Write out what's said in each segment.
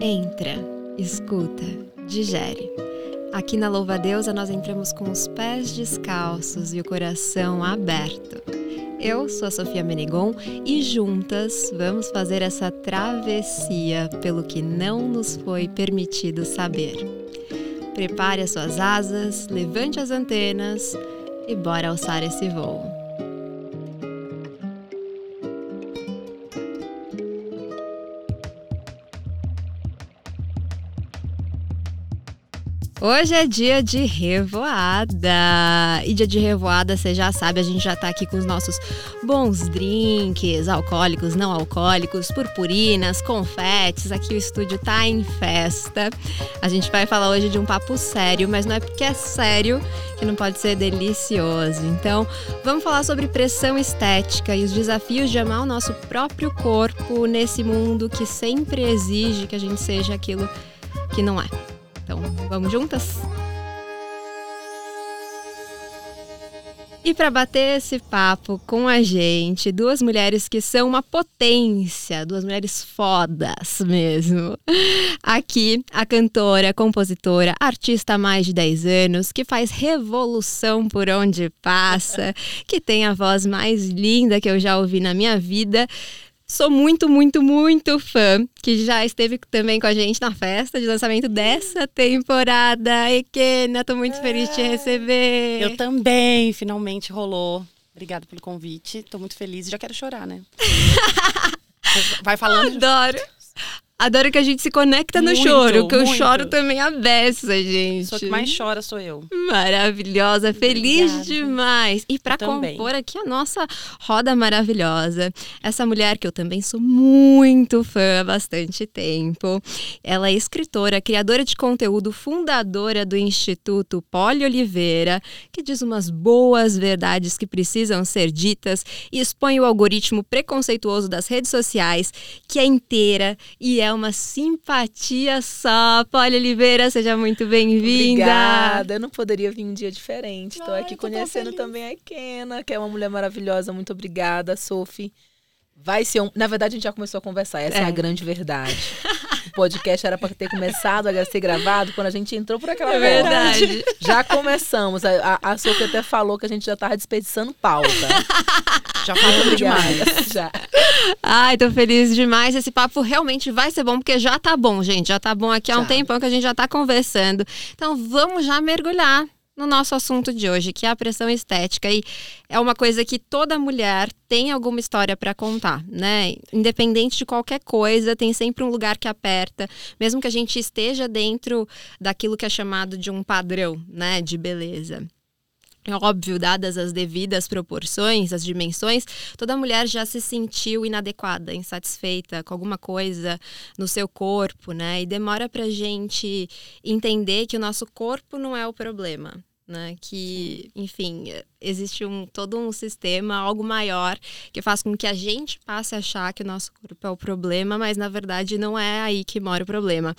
Entra, escuta, digere. Aqui na Louva Deusa nós entramos com os pés descalços e o coração aberto. Eu sou a Sofia Menegon e juntas vamos fazer essa travessia pelo que não nos foi permitido saber. Prepare as suas asas, levante as antenas e bora alçar esse voo. Hoje é dia de revoada. E dia de revoada, você já sabe, a gente já tá aqui com os nossos bons drinks, alcoólicos, não alcoólicos, purpurinas, confetes. Aqui o estúdio tá em festa. A gente vai falar hoje de um papo sério, mas não é porque é sério que não pode ser delicioso. Então, vamos falar sobre pressão estética e os desafios de amar o nosso próprio corpo nesse mundo que sempre exige que a gente seja aquilo que não é. Então, vamos juntas? E para bater esse papo com a gente, duas mulheres que são uma potência, duas mulheres fodas mesmo. Aqui, a cantora, compositora, artista há mais de 10 anos, que faz revolução por onde passa, que tem a voz mais linda que eu já ouvi na minha vida. Sou muito, muito, muito fã, que já esteve também com a gente na festa de lançamento dessa temporada. Ekena, tô muito é. feliz de te receber. Eu também, finalmente rolou. Obrigada pelo convite. Tô muito feliz e já quero chorar, né? Vai falando. Adoro. Adoro que a gente se conecta no muito, choro, que eu choro também a beça, gente. Só que mais chora sou eu. Maravilhosa, feliz Obrigada. demais. E para compor aqui a nossa roda maravilhosa, essa mulher que eu também sou muito fã há bastante tempo. Ela é escritora, criadora de conteúdo, fundadora do Instituto Poli Oliveira, que diz umas boas verdades que precisam ser ditas e expõe o algoritmo preconceituoso das redes sociais, que é inteira e é é uma simpatia só. Polly Oliveira, seja muito bem-vinda. Obrigada. Eu não poderia vir um dia diferente. Estou aqui conhecendo também a Kena, que é uma mulher maravilhosa. Muito obrigada, Sophie. Vai ser um. Na verdade, a gente já começou a conversar. Essa é, é a grande verdade. o podcast era para ter começado a ser gravado quando a gente entrou por aquela é verdade. Já começamos. A, a, a Sophie até falou que a gente já estava desperdiçando pauta. já falou demais. Já. Ai, tô feliz demais. Esse papo realmente vai ser bom, porque já tá bom, gente. Já tá bom aqui há um tempão que a gente já tá conversando. Então vamos já mergulhar no nosso assunto de hoje, que é a pressão estética. E é uma coisa que toda mulher tem alguma história para contar, né? Independente de qualquer coisa, tem sempre um lugar que aperta, mesmo que a gente esteja dentro daquilo que é chamado de um padrão, né, de beleza. É óbvio, dadas as devidas proporções, as dimensões, toda mulher já se sentiu inadequada, insatisfeita com alguma coisa no seu corpo, né? E demora pra gente entender que o nosso corpo não é o problema né? Que, enfim, existe um, todo um sistema, algo maior, que faz com que a gente passe a achar que o nosso corpo é o problema, mas na verdade não é aí que mora o problema.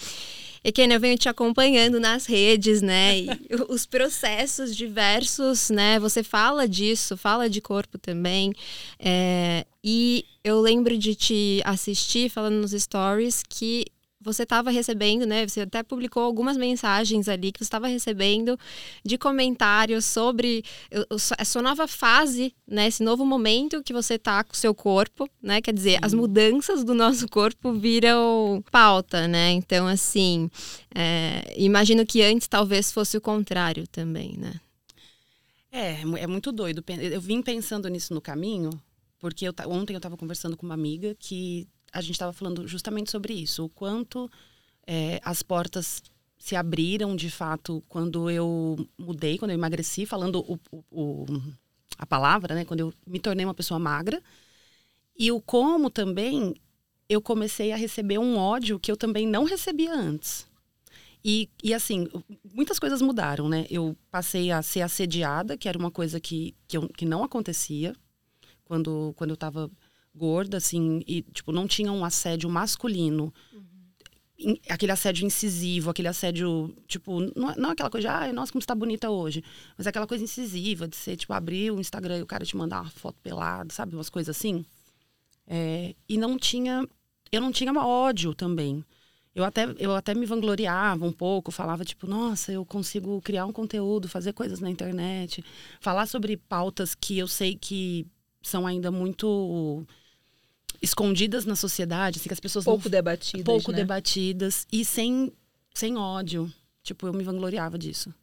E Ken, eu venho te acompanhando nas redes, né? E os processos diversos, né? Você fala disso, fala de corpo também. É, e eu lembro de te assistir falando nos stories que você estava recebendo, né? Você até publicou algumas mensagens ali que você estava recebendo de comentários sobre a sua nova fase, né? Esse novo momento que você está com o seu corpo, né? Quer dizer, Sim. as mudanças do nosso corpo viram pauta, né? Então, assim, é, imagino que antes talvez fosse o contrário também, né? É, é muito doido. Eu vim pensando nisso no caminho, porque eu, ontem eu estava conversando com uma amiga que a gente estava falando justamente sobre isso, o quanto é, as portas se abriram de fato quando eu mudei, quando eu emagreci, falando o, o, a palavra, né? Quando eu me tornei uma pessoa magra. E o como também eu comecei a receber um ódio que eu também não recebia antes. E, e assim, muitas coisas mudaram, né? Eu passei a ser assediada, que era uma coisa que, que, eu, que não acontecia quando, quando eu estava gorda, assim, e, tipo, não tinha um assédio masculino. Uhum. Aquele assédio incisivo, aquele assédio, tipo, não, não aquela coisa ai, nossa, como você tá bonita hoje. Mas aquela coisa incisiva de ser, tipo, abrir o Instagram e o cara te mandar uma foto pelada, sabe? Umas coisas assim. É, e não tinha, eu não tinha ódio também. eu até, eu até me vangloriava um pouco, falava tipo, nossa, eu consigo criar um conteúdo, fazer coisas na internet, falar sobre pautas que eu sei que são ainda muito escondidas na sociedade, assim, que as pessoas pouco não, debatidas, pouco né? debatidas e sem sem ódio. Tipo, eu me vangloriava disso.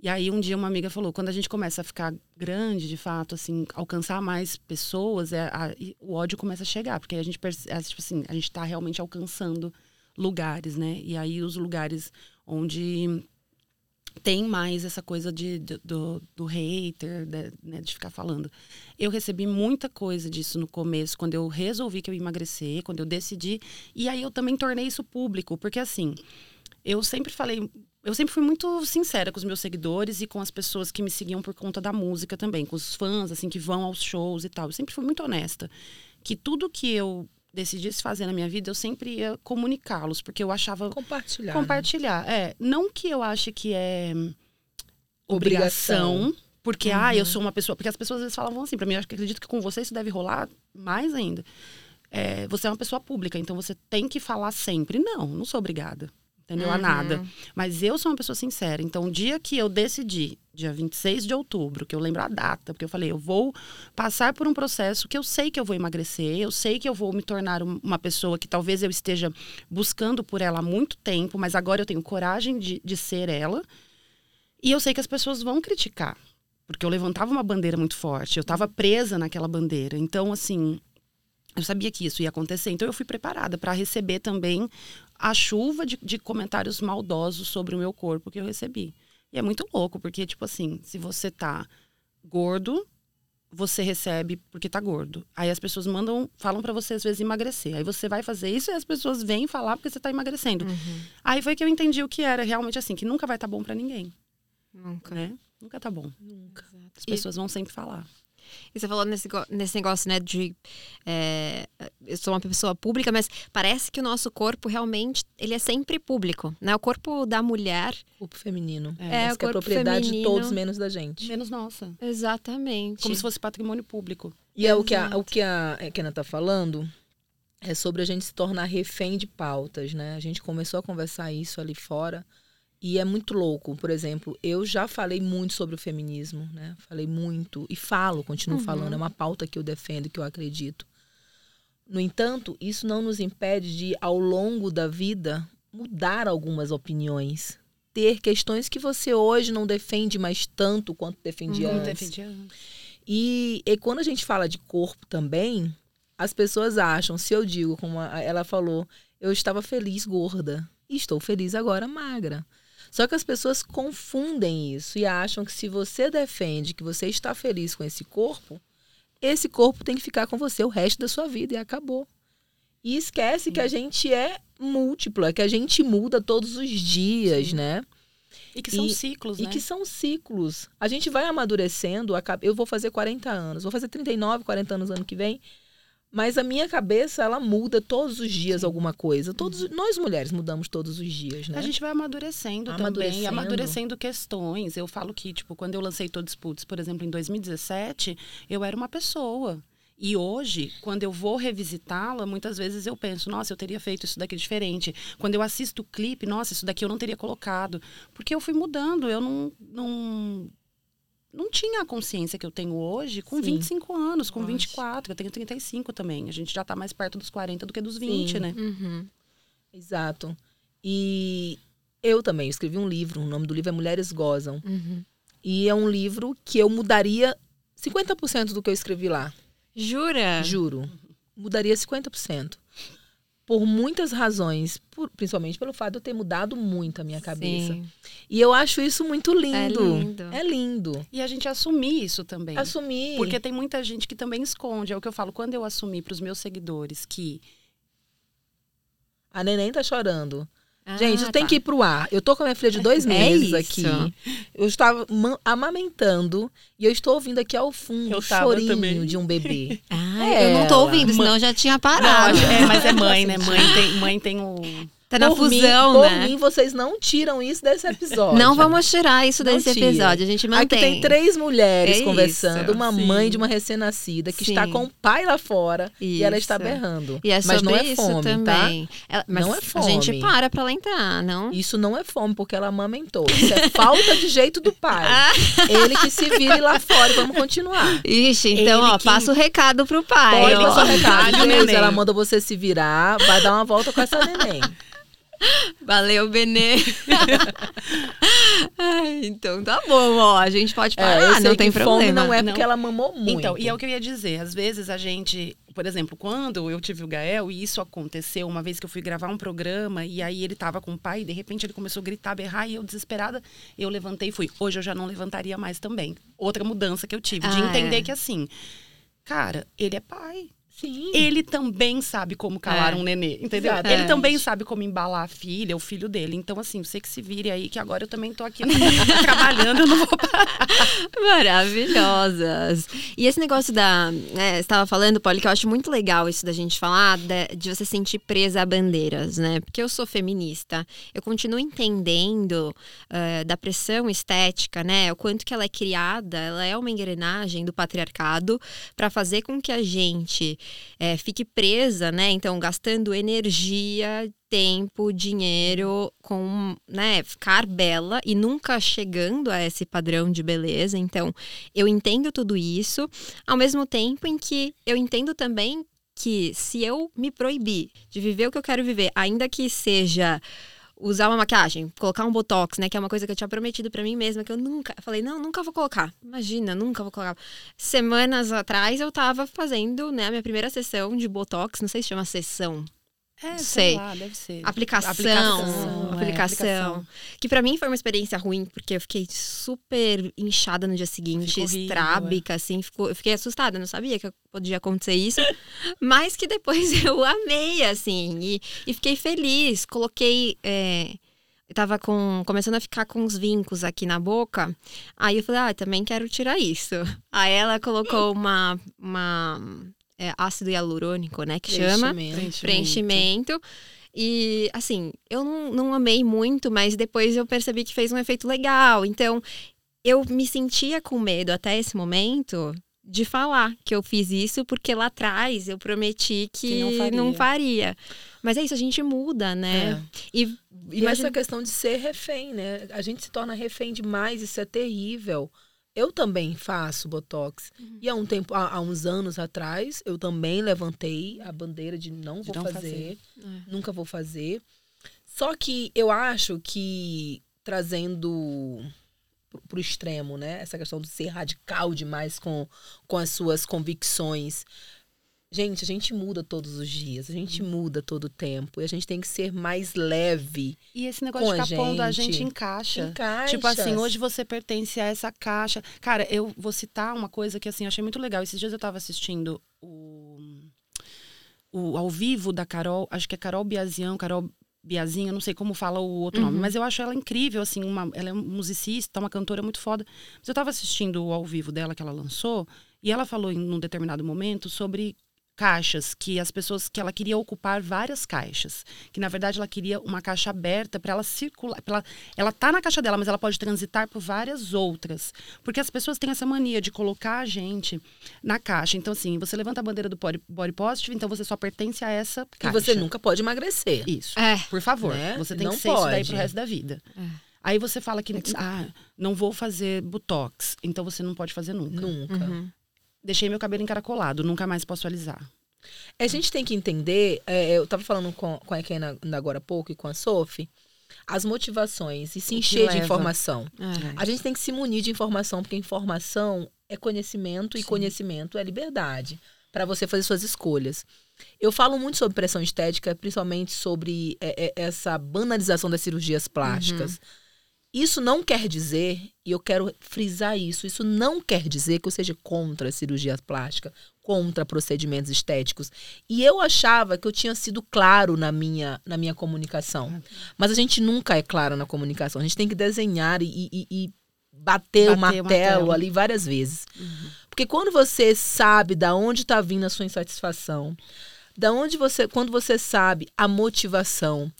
E aí um dia uma amiga falou, quando a gente começa a ficar grande, de fato, assim, alcançar mais pessoas, é, a, o ódio começa a chegar, porque a gente percebe, tipo assim, a gente está realmente alcançando lugares, né? E aí os lugares onde tem mais essa coisa de, de do, do hater, de, né, de ficar falando. Eu recebi muita coisa disso no começo, quando eu resolvi que eu ia emagrecer, quando eu decidi. E aí eu também tornei isso público, porque assim, eu sempre falei. Eu sempre fui muito sincera com os meus seguidores e com as pessoas que me seguiam por conta da música também, com os fãs, assim, que vão aos shows e tal. Eu sempre fui muito honesta. Que tudo que eu decidisse fazer na minha vida, eu sempre ia comunicá-los, porque eu achava. Compartilhar. Compartilhar. Né? É. Não que eu ache que é obrigação. obrigação porque, uhum. ah, eu sou uma pessoa. Porque as pessoas às vezes falavam assim, pra mim, eu acredito que com você isso deve rolar mais ainda. É, você é uma pessoa pública, então você tem que falar sempre. Não, não sou obrigada entendeu? Uhum. A nada. Mas eu sou uma pessoa sincera. Então, o dia que eu decidi, dia 26 de outubro, que eu lembro a data, porque eu falei, eu vou passar por um processo que eu sei que eu vou emagrecer, eu sei que eu vou me tornar uma pessoa que talvez eu esteja buscando por ela há muito tempo, mas agora eu tenho coragem de, de ser ela. E eu sei que as pessoas vão criticar. Porque eu levantava uma bandeira muito forte, eu estava presa naquela bandeira. Então, assim, eu sabia que isso ia acontecer, então eu fui preparada para receber também a chuva de, de, comentários maldosos sobre o meu corpo que eu recebi. E é muito louco, porque, tipo assim, se você tá gordo, você recebe porque tá gordo. Aí as pessoas mandam, falam para você às vezes emagrecer. Aí você vai fazer isso e as pessoas vêm falar porque você tá emagrecendo. Uhum. Aí foi que eu entendi o que era realmente assim, que nunca vai estar tá bom para ninguém. Nunca. Né? Nunca tá bom. Nunca. As pessoas e... vão sempre falar. E você falou nesse, nesse negócio, né, de é, eu sou uma pessoa pública, mas parece que o nosso corpo realmente, ele é sempre público, né? O corpo da mulher... Corpo feminino. É, é, o corpo é propriedade feminino, de todos, menos da gente. Menos nossa. Exatamente. Como se fosse patrimônio público. E é o que, a, o que a Kena tá falando é sobre a gente se tornar refém de pautas, né? A gente começou a conversar isso ali fora e é muito louco. Por exemplo, eu já falei muito sobre o feminismo, né? Falei muito e falo, continuo uhum. falando. É uma pauta que eu defendo, que eu acredito. No entanto, isso não nos impede de, ao longo da vida, mudar algumas opiniões. Ter questões que você hoje não defende mais tanto quanto defendia uhum. antes. Defendia. E, e quando a gente fala de corpo também, as pessoas acham, se eu digo, como ela falou, eu estava feliz gorda e estou feliz agora magra. Só que as pessoas confundem isso e acham que se você defende que você está feliz com esse corpo, esse corpo tem que ficar com você o resto da sua vida e acabou. E esquece Sim. que a gente é múltiplo, é que a gente muda todos os dias, Sim. né? E que são e, ciclos, né? E que são ciclos. A gente vai amadurecendo. Eu vou fazer 40 anos, vou fazer 39, 40 anos ano que vem. Mas a minha cabeça, ela muda todos os dias alguma coisa. Todos, uhum. Nós mulheres mudamos todos os dias, né? A gente vai amadurecendo, amadurecendo. também, amadurecendo questões. Eu falo que, tipo, quando eu lancei Todos Putos, por exemplo, em 2017, eu era uma pessoa. E hoje, quando eu vou revisitá-la, muitas vezes eu penso, nossa, eu teria feito isso daqui diferente. Quando eu assisto o clipe, nossa, isso daqui eu não teria colocado. Porque eu fui mudando, eu não, não não tinha a consciência que eu tenho hoje com Sim. 25 anos, com Nossa. 24, eu tenho 35 também. A gente já está mais perto dos 40 do que dos 20, Sim. né? Uhum. Exato. E eu também escrevi um livro, o nome do livro é Mulheres Gozam. Uhum. E é um livro que eu mudaria 50% do que eu escrevi lá. Jura? Juro. Mudaria 50% por muitas razões, por, principalmente pelo fato de eu ter mudado muito a minha cabeça. Sim. E eu acho isso muito lindo. É lindo. É lindo. E a gente assumir isso também. Assumir. Porque tem muita gente que também esconde. É o que eu falo, quando eu assumi para os meus seguidores que. A neném tá chorando. Ah, Gente, tá. tem que ir pro ar. Eu tô com a minha filha de dois é meses aqui. Eu estava amamentando e eu estou ouvindo aqui ao fundo o chorinho também. de um bebê. Ah, é eu não tô ouvindo, senão eu já tinha parado. Não, é, mas é mãe, né? Mãe tem, mãe tem o Tá na por fusão, mim, né? Por mim, vocês não tiram isso desse episódio. Não vamos tirar isso Não desse tira. episódio, a gente mantém. Aqui tem três mulheres É conversando, isso, uma sim. mãe de uma recém-nascida que está Sim. com o pai lá fora e ela está Isso. berrando. E é Mas sobre não é isso fome, tá? também. Ela- mas Não é A gente fome. para pra ela entrar, não? Isso não é fome, porque ela amamentou. Isso é falta de jeito do pai. Ele que se vire lá fora vamos continuar. Ixi, então, Ele ó, que- passa o recado pro pai. Pode ó. passar o recado. Ela manda você se virar, vai dar uma volta com essa neném. Valeu, Benê. Ai, então tá bom, ó. A gente pode É, parar, eu sei não tem problema. fome não é Não. porque ela mamou muito. Então, e é o que eu ia dizer. Às vezes a gente, por exemplo, quando eu tive o Gael, e isso aconteceu uma vez que eu fui gravar um programa, e aí ele tava com o pai, e de repente ele começou a gritar, berrar, e eu desesperada, eu levantei e fui. Hoje eu já não levantaria mais também. Outra mudança que eu tive, de Ah, entender é. que assim, cara, ele é pai. Sim. Ele também sabe como calar É. um nenê, entendeu? Exatamente. Ele também sabe como embalar a filha, o filho dele. Então, assim, você que se vire aí, que agora eu também tô aqui trabalhando, eu não vou Maravilhosas. E esse negócio da. Né, você estava falando, Polly, que eu acho muito legal isso da gente falar, de, de você sentir presa a bandeiras, né? Porque eu sou feminista, eu continuo entendendo eh, da pressão estética, né? O quanto que ela é criada, ela é uma engrenagem do patriarcado para fazer com que a gente eh, fique presa, né? Então, gastando energia, tempo, dinheiro com, né, ficar bela e nunca chegando a esse padrão de beleza. Então, eu entendo tudo isso, ao mesmo tempo em que eu entendo também que se eu me proibir de viver o que eu quero viver, ainda que seja usar uma maquiagem, colocar um botox, né, que é uma coisa que eu tinha prometido pra mim mesma que eu nunca, eu falei, não, nunca vou colocar. Imagina, nunca vou colocar. Semanas atrás eu tava fazendo, né, a minha primeira sessão de botox, não sei se chama sessão, É, Sei. lá, deve ser. aplicação, Aplicação, aplicação, é, aplicação. que pra mim foi uma experiência ruim porque eu fiquei super inchada no dia seguinte, Ficou estrábica, assim, ficou, eu fiquei assustada, não sabia que podia acontecer isso, mas que depois eu amei, assim, e, e fiquei feliz, coloquei é, eu tava com, começando a ficar com uns vincos aqui na boca. Aí eu falei, ah, também quero tirar isso. Aí ela colocou uma, uma é, ácido hialurônico, né, que chama Preenchimento. preenchimento. E, assim, eu não, não amei muito, mas depois eu percebi que fez um efeito legal. Então, eu me sentia com medo até esse momento de falar que eu fiz isso, porque lá atrás eu prometi que, Que não faria. não faria. Mas é isso, a gente muda, né? É. E, E imagina- essa questão de ser refém, né? A gente se torna refém demais, isso é terrível. Eu também faço botox. Uhum. E há um tempo, há, há uns anos atrás, eu também levantei a bandeira de não De vou não fazer, fazer. É. nunca vou fazer. Só que eu acho que trazendo pro- pro extremo, né? Essa questão de ser radical demais com, com as suas convicções. Gente, a gente muda todos os dias, a gente muda todo o tempo. E a gente tem que ser mais leve. E esse negócio Com de a ficar pondo a gente. em caixa. Em caixas. Tipo assim, hoje você pertence a essa caixa. Cara, eu vou citar uma coisa que assim, eu achei muito legal. Esses dias eu tava assistindo o, o ao vivo da Carol, acho que é Carol Biazian, Carol Biazinha, não sei como fala o outro nome, Uhum. mas eu acho ela incrível, assim, uma, ela é musicista, uma cantora muito foda. Mas eu tava assistindo o ao vivo dela que ela lançou, e ela falou em num determinado momento sobre caixas, que as pessoas que ela queria ocupar várias caixas, que na verdade ela queria uma caixa aberta para ela circular, pra ela, ela tá na caixa dela, mas ela pode transitar por várias outras, porque as pessoas têm essa mania de colocar a gente na caixa. Então assim, você levanta a bandeira do body, body positive, então você só pertence a essa E caixa. você nunca pode emagrecer. Isso. É. Por favor, Né? você tem Não que ser isso daí pode. pro resto da vida. É. Aí você fala que ah, não vou fazer botox, então você não pode fazer nunca. Nunca. Uhum. Deixei meu cabelo encaracolado, nunca mais posso alisar. A gente tem que entender, é, eu tava falando com, com a Ekena agora há pouco e com a Sophie, as motivações e se encher de informação. É. A gente tem que se munir de informação, porque informação é conhecimento e Sim. conhecimento é liberdade para você fazer suas escolhas. Eu falo muito sobre pressão estética, principalmente sobre é, é, essa banalização das cirurgias plásticas. Isso não quer dizer, e eu quero frisar isso, isso não quer dizer que eu seja contra a cirurgia plástica, contra procedimentos estéticos. E eu achava que eu tinha sido claro na minha, na minha comunicação. Mas a gente nunca é claro na comunicação. A gente tem que desenhar e, e- e bater, o Bater o martelo, martelo. ali várias vezes. Porque quando você sabe da onde está vindo a sua insatisfação, da onde você, quando você sabe a motivação,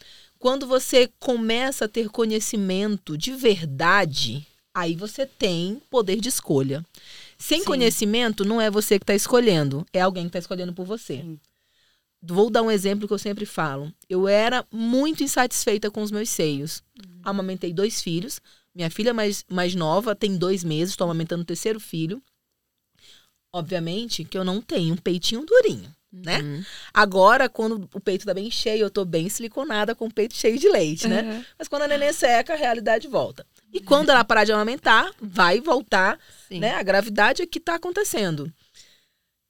Quando você começa a ter conhecimento de verdade, aí você tem poder de escolha. Sem Sim. conhecimento, não é você que está escolhendo, é alguém que está escolhendo por você. Sim. Vou dar um exemplo que eu sempre falo. Eu era muito insatisfeita com os meus seios. Amamentei dois filhos. Minha filha mais, mais nova tem dois meses, estou amamentando o terceiro filho. Obviamente que eu não tenho um peitinho durinho, né? Uhum. Agora, quando o peito tá bem cheio, eu tô bem siliconada com o peito cheio de leite, né? Uhum. Mas quando a neném seca, a realidade volta. E quando ela parar de amamentar, vai voltar, Sim. né? A gravidade é que tá acontecendo.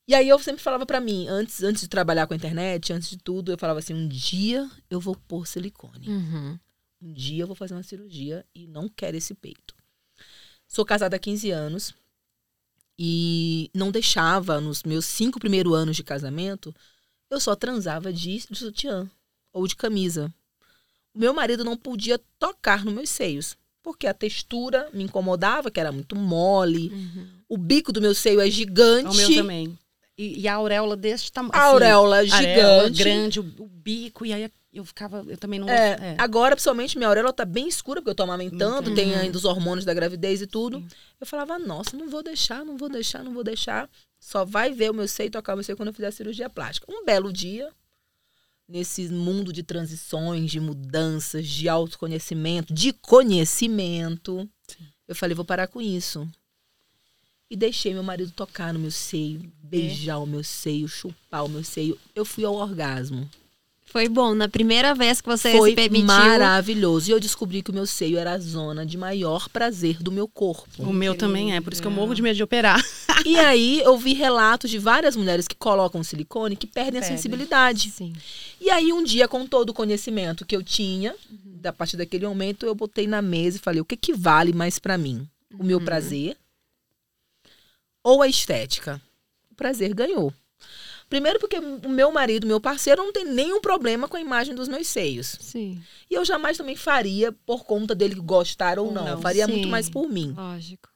E aí eu sempre falava pra mim, antes, antes de trabalhar com a internet, antes de tudo, eu falava assim, um dia eu vou pôr silicone. Uhum. Um dia eu vou fazer uma cirurgia e não quero esse peito. Sou casada há 15 anos e não deixava, nos meus cinco primeiros anos de casamento, eu só transava de, de sutiã ou de camisa. O meu marido não podia tocar nos meus seios, porque a textura me incomodava, que era muito mole. Uhum. O bico do meu seio é gigante. O meu também. E, e a auréola deste tamanho. A auréola gigante. grande, o, o bico, e aí eu ficava, eu também não É, gostava. Agora, principalmente, minha auréola tá bem escura, porque eu tô amamentando, Uhum. tem ainda os hormônios da gravidez e tudo. Sim. Eu falava, nossa, não vou deixar, não vou deixar, não vou deixar. Só vai ver o meu seio, tocar o meu seio quando eu fizer a cirurgia plástica. Um belo dia, nesse mundo de transições, de mudanças, de autoconhecimento, de conhecimento, eu falei, vou parar com isso. E deixei meu marido tocar no meu seio, beijar o meu seio, chupar o meu seio. Eu fui ao orgasmo. Foi bom. Na primeira vez que você Foi se permitiu. maravilhoso. E eu descobri que o meu seio era a zona de maior prazer do meu corpo. O meu também é, por isso que eu morro de medo de operar. e aí eu vi relatos de várias mulheres que colocam silicone que perdem a sensibilidade. Sim. E aí um dia, com todo o conhecimento que eu tinha, da partir daquele momento, eu botei na mesa e falei: o que, que vale mais pra mim? O meu prazer ou a estética? O prazer ganhou. Primeiro porque o meu marido, meu parceiro, não tem nenhum problema com a imagem dos meus seios. Sim. E eu jamais também faria por conta dele gostar ou não. não. Faria Sim. muito mais por mim. Lógico.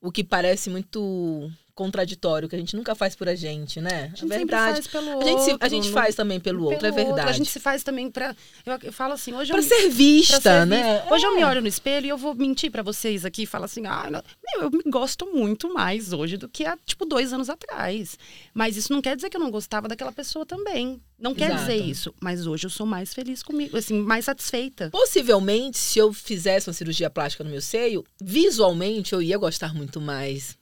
O que parece muito contraditório, que a gente nunca faz por a gente, né? A gente é verdade. faz pelo A gente, se- a outro, gente não- faz também pelo outro, é pelo verdade. A gente se faz também pra. Eu, eu falo assim, hoje Pra eu. ser vista, pra ser né? vista. Hoje eu me É. olho no espelho e eu vou mentir pra vocês aqui e falar assim: ah, não- meu, eu me gosto muito mais hoje do que há, tipo, dois anos atrás. Mas isso não quer dizer que eu não gostava daquela pessoa também. Não quer Exato. dizer isso. Mas hoje eu sou mais feliz comigo, assim, mais satisfeita. Possivelmente, se eu fizesse uma cirurgia plástica no meu seio, visualmente eu ia gostar muito mais.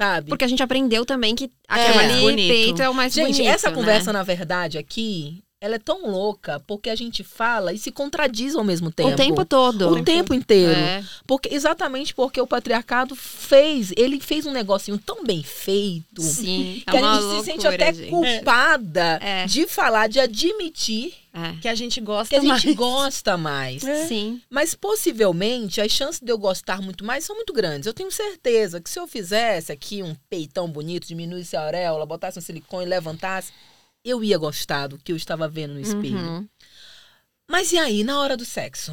Sabe? Porque a gente aprendeu também que É, aquele ali bonito. peito é o mais Gente, bonito. essa né? conversa, na verdade, aqui, ela é tão louca porque a gente fala e se contradiz ao mesmo tempo. O tempo todo. O tempo inteiro. É. Porque, exatamente porque o patriarcado fez, ele fez um negocinho tão bem feito. Sim. Que é a gente loucura, se sente até gente. culpada É. de falar, de admitir É. Que a gente gosta que a gente mais. gosta mais. Sim. Mas possivelmente as chances de eu gostar muito mais são muito grandes. Eu tenho certeza que se eu fizesse aqui um peitão bonito, diminuísse a auréola, botasse um silicone, levantasse, eu ia gostar do que eu estava vendo no espelho. Uhum. Mas e aí, na hora do sexo?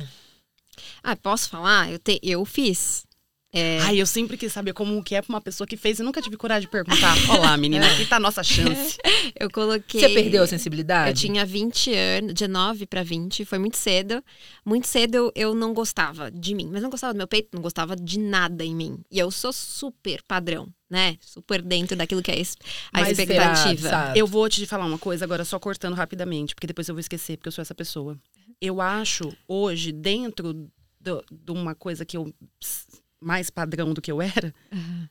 Ah, posso falar? Eu, te, eu fiz. É, Ai, eu sempre quis saber como que é pra uma pessoa que fez e nunca tive coragem de perguntar. Olá, menina, aqui tá a nossa chance. eu coloquei. Você perdeu a sensibilidade? Eu tinha 20 anos, de 9 para 20, foi muito cedo. Muito cedo eu, eu não gostava de mim, mas não gostava do meu peito, não gostava de nada em mim. E eu sou super padrão, né? Super dentro daquilo que é a expectativa. Eu vou te falar uma coisa agora, só cortando rapidamente, porque depois eu vou esquecer, porque eu sou essa pessoa. Eu acho, hoje, dentro de uma coisa que eu. Mais padrão do que eu era, Uhum.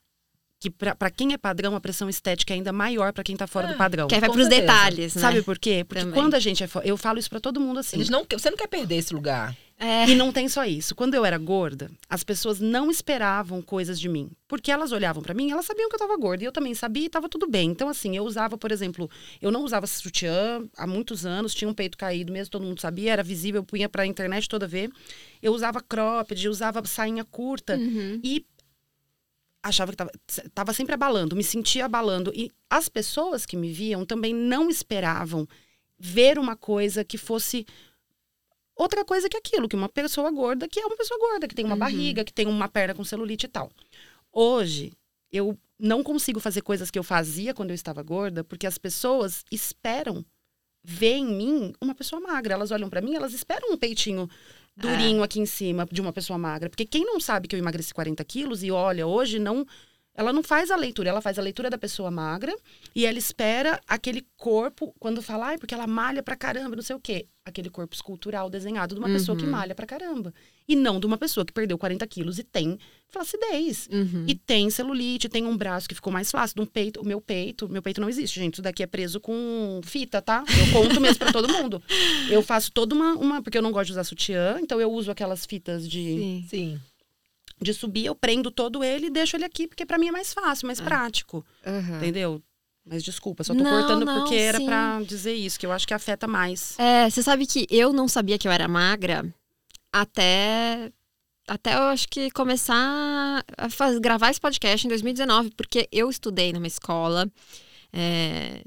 que pra pra quem é padrão, a pressão estética é ainda maior pra quem tá fora Ah, do padrão. Que aí vai pros certeza. detalhes, né? Sabe por quê? Porque Também. quando a gente é. fo- Eu falo isso pra todo mundo assim. Eles não, você não quer perder esse lugar. É. E não tem só isso. Quando eu era gorda, as pessoas não esperavam coisas de mim. Porque elas olhavam pra mim, elas sabiam que eu tava gorda. E eu também sabia e tava tudo bem. Então, assim, eu usava, por exemplo, eu não usava sutiã há muitos anos, tinha um peito caído mesmo, todo mundo sabia, era visível, eu punha pra internet toda ver. Eu usava cropped, usava sainha curta. Uhum. E achava que tava, tava sempre abalando, me sentia abalando. E as pessoas que me viam também não esperavam ver uma coisa que fosse outra coisa que aquilo, que uma pessoa gorda, que é uma pessoa gorda, que tem uma Uhum. barriga, que tem uma perna com celulite e tal. Hoje, eu não consigo fazer coisas que eu fazia quando eu estava gorda, porque as pessoas esperam vê em mim uma pessoa magra. Elas olham para mim, elas esperam um peitinho durinho é. aqui em cima de uma pessoa magra. Porque quem não sabe que eu emagreci 40 quilos e olha hoje, não ela não faz a leitura, ela faz a leitura da pessoa magra e ela espera aquele corpo, quando fala, ai, porque ela malha pra caramba, não sei o quê. Aquele corpo escultural desenhado de uma uhum. pessoa que uhum. malha pra caramba. E não de uma pessoa que perdeu 40 quilos e tem flacidez. Uhum. E tem celulite, tem um braço que ficou mais flácido, um peito. O meu peito, meu peito não existe, gente. Isso daqui é preso com fita, tá? Eu conto mesmo pra todo mundo. Eu faço toda uma, uma. Porque eu não gosto de usar sutiã, então eu uso aquelas fitas de. Sim. Sim de subir, eu prendo todo ele e deixo ele aqui, porque para mim é mais fácil, mais é. prático. Uhum. Entendeu? Mas desculpa, só tô não, cortando não, porque era para dizer isso, que eu acho que afeta mais. É, você sabe que eu não sabia que eu era magra até até eu acho que começar a fazer, gravar esse podcast em 2019, porque eu estudei numa escola é,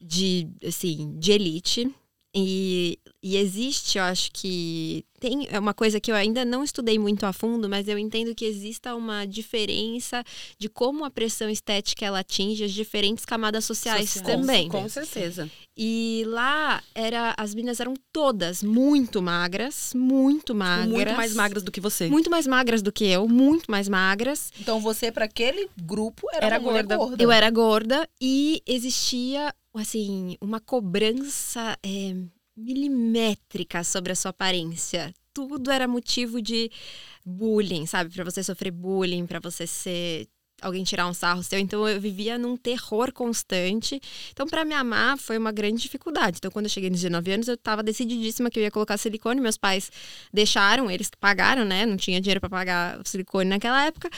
de assim de elite e, e existe, eu acho que tem é uma coisa que eu ainda não estudei muito a fundo, mas eu entendo que exista uma diferença de como a pressão estética ela atinge as diferentes camadas sociais Social. também. Com, com certeza. E lá era as meninas eram todas muito magras, muito magras, muito mais magras do que você. Muito mais magras do que eu, muito mais magras. Então você para aquele grupo era, era gorda. gorda. Eu era gorda e existia assim, uma cobrança é, milimétrica sobre a sua aparência. Tudo era motivo de bullying, sabe? Para você sofrer bullying, para você ser alguém tirar um sarro seu. Então eu vivia num terror constante. Então para me amar foi uma grande dificuldade. Então quando eu cheguei nos 19 anos, eu estava decididíssima que eu ia colocar silicone. Meus pais deixaram, eles pagaram, né? Não tinha dinheiro para pagar silicone naquela época.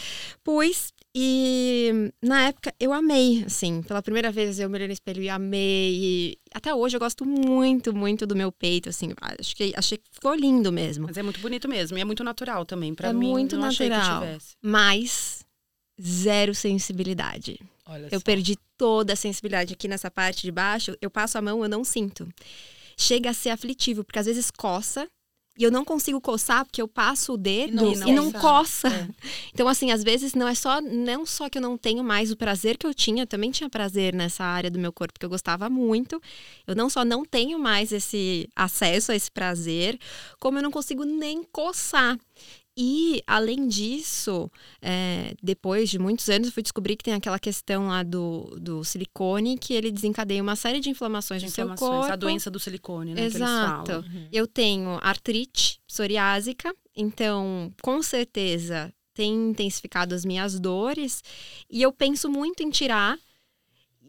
Pus e na época eu amei, assim, pela primeira vez eu me olhei no espelho e amei. E até hoje eu gosto muito, muito do meu peito, assim. Acho que achei que ficou lindo mesmo. Mas é muito bonito mesmo, e é muito natural também. Para é mim, muito não natural, achei que tivesse. Mas zero sensibilidade. Olha eu só. perdi toda a sensibilidade aqui nessa parte de baixo. Eu passo a mão, eu não sinto. Chega a ser aflitivo, porque às vezes coça e eu não consigo coçar porque eu passo o dedo e não, e não coça. É. Então, assim, às vezes não é só não só que eu não tenho mais o prazer que eu tinha, eu também tinha prazer nessa área do meu corpo que eu gostava muito. Eu não só não tenho mais esse acesso a esse prazer, como eu não consigo nem coçar. E, além disso, é, depois de muitos anos, eu fui descobrir que tem aquela questão lá do, do silicone, que ele desencadeia uma série de inflamações de no inflamações, seu corpo. A doença do silicone, né? Exato. Uhum. Eu tenho artrite psoriásica, então, com certeza, tem intensificado as minhas dores. E eu penso muito em tirar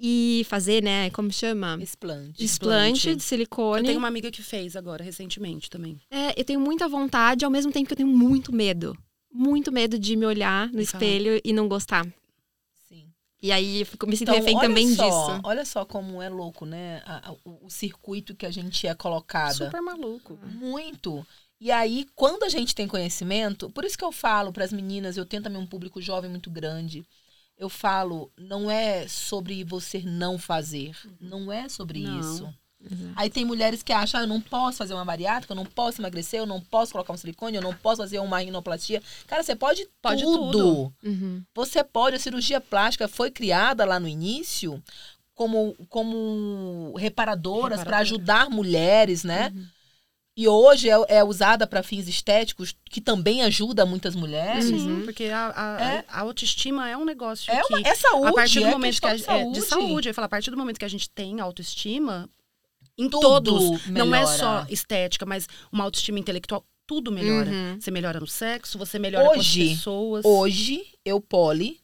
e fazer, né, como chama? Explante. Explante de silicone. Eu tenho uma amiga que fez agora, recentemente também. É, eu tenho muita vontade, ao mesmo tempo que eu tenho muito medo. Muito medo de me olhar no espelho e não gostar. Sim. E aí eu fico, me sinto então, refém também só, disso. Olha só como é louco, né? o, o circuito que a gente é colocada. Super maluco. Muito. E aí, quando a gente tem conhecimento, por isso que eu falo para as meninas, eu tenho também um público jovem muito grande eu falo, não é sobre você não fazer. Não é sobre não. isso. Uhum. Aí tem mulheres que acham, ah, eu não posso fazer uma bariátrica, eu não posso emagrecer, eu não posso colocar um silicone, eu não posso fazer uma rinoplastia. Cara, você pode, pode tudo. tudo. Uhum. Você pode, a cirurgia plástica foi criada lá no início como, como reparadoras para ajudar mulheres, né? Uhum e hoje é, é usada para fins estéticos, que também ajuda muitas mulheres. Uhum. Porque a, a, é. a, autoestima é um negócio é, uma, é saúde. A partir do é momento que a, saúde. É, de saúde, eu falo, a partir do momento que a gente tem autoestima, em tudo todos, melhora. não é só estética, mas uma autoestima intelectual, tudo melhora. Uhum. Você melhora no sexo, você melhora hoje, com as pessoas. Hoje, eu, Poli,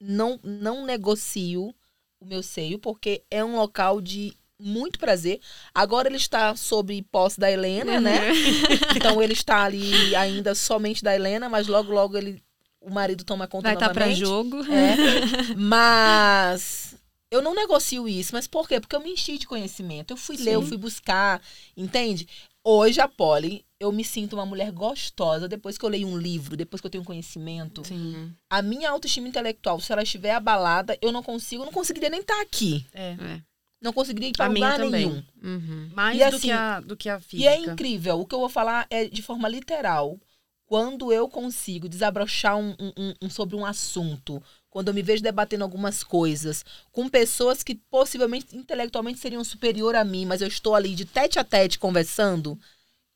não, não negocio o meu seio, porque é um local de muito prazer. Agora ele está sob posse da Helena, uhum. né? então ele está ali ainda somente da Helena, mas logo, logo ele, o marido toma conta Vai novamente. Vai estar para jogo. É. mas eu não negocio isso. Mas por quê? Porque eu me enchi de conhecimento. Eu fui Sim. ler, eu fui buscar, entende? Hoje, a Polly, eu me sinto uma mulher gostosa depois que eu leio um livro, depois que eu tenho conhecimento. Sim. A minha autoestima intelectual, se ela estiver abalada, eu não consigo, eu não conseguiria nem estar aqui. É. é não conseguiria ir para lugar nenhum. Uhum. Mais e, do, assim, que a, do que a física. E é incrível. O que eu vou falar é de forma literal. Quando eu consigo desabrochar um, um, um, sobre um assunto quando eu me vejo debatendo algumas coisas com pessoas que possivelmente intelectualmente seriam superior a mim, mas eu estou ali de tete a tete conversando,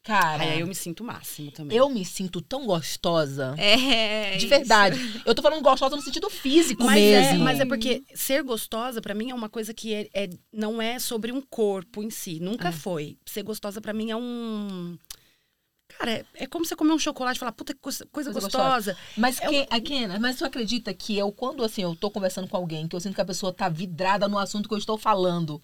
cara. Aí eu me sinto o máximo também. Eu me sinto tão gostosa. É. De isso. verdade. Eu tô falando gostosa no sentido físico Mas é, mesmo. mas é porque ser gostosa, pra mim, é uma coisa que é, é- não é sobre um corpo em si. Nunca É. foi. Ser gostosa, pra mim, é um. Cara, é, é como você comer um chocolate e falar, puta, que coisa, coisa Coisa gostosa. Mas, É que, mas tu acredita que eu, quando assim, eu tô conversando com alguém, que eu sinto que a pessoa tá vidrada no assunto que eu estou falando.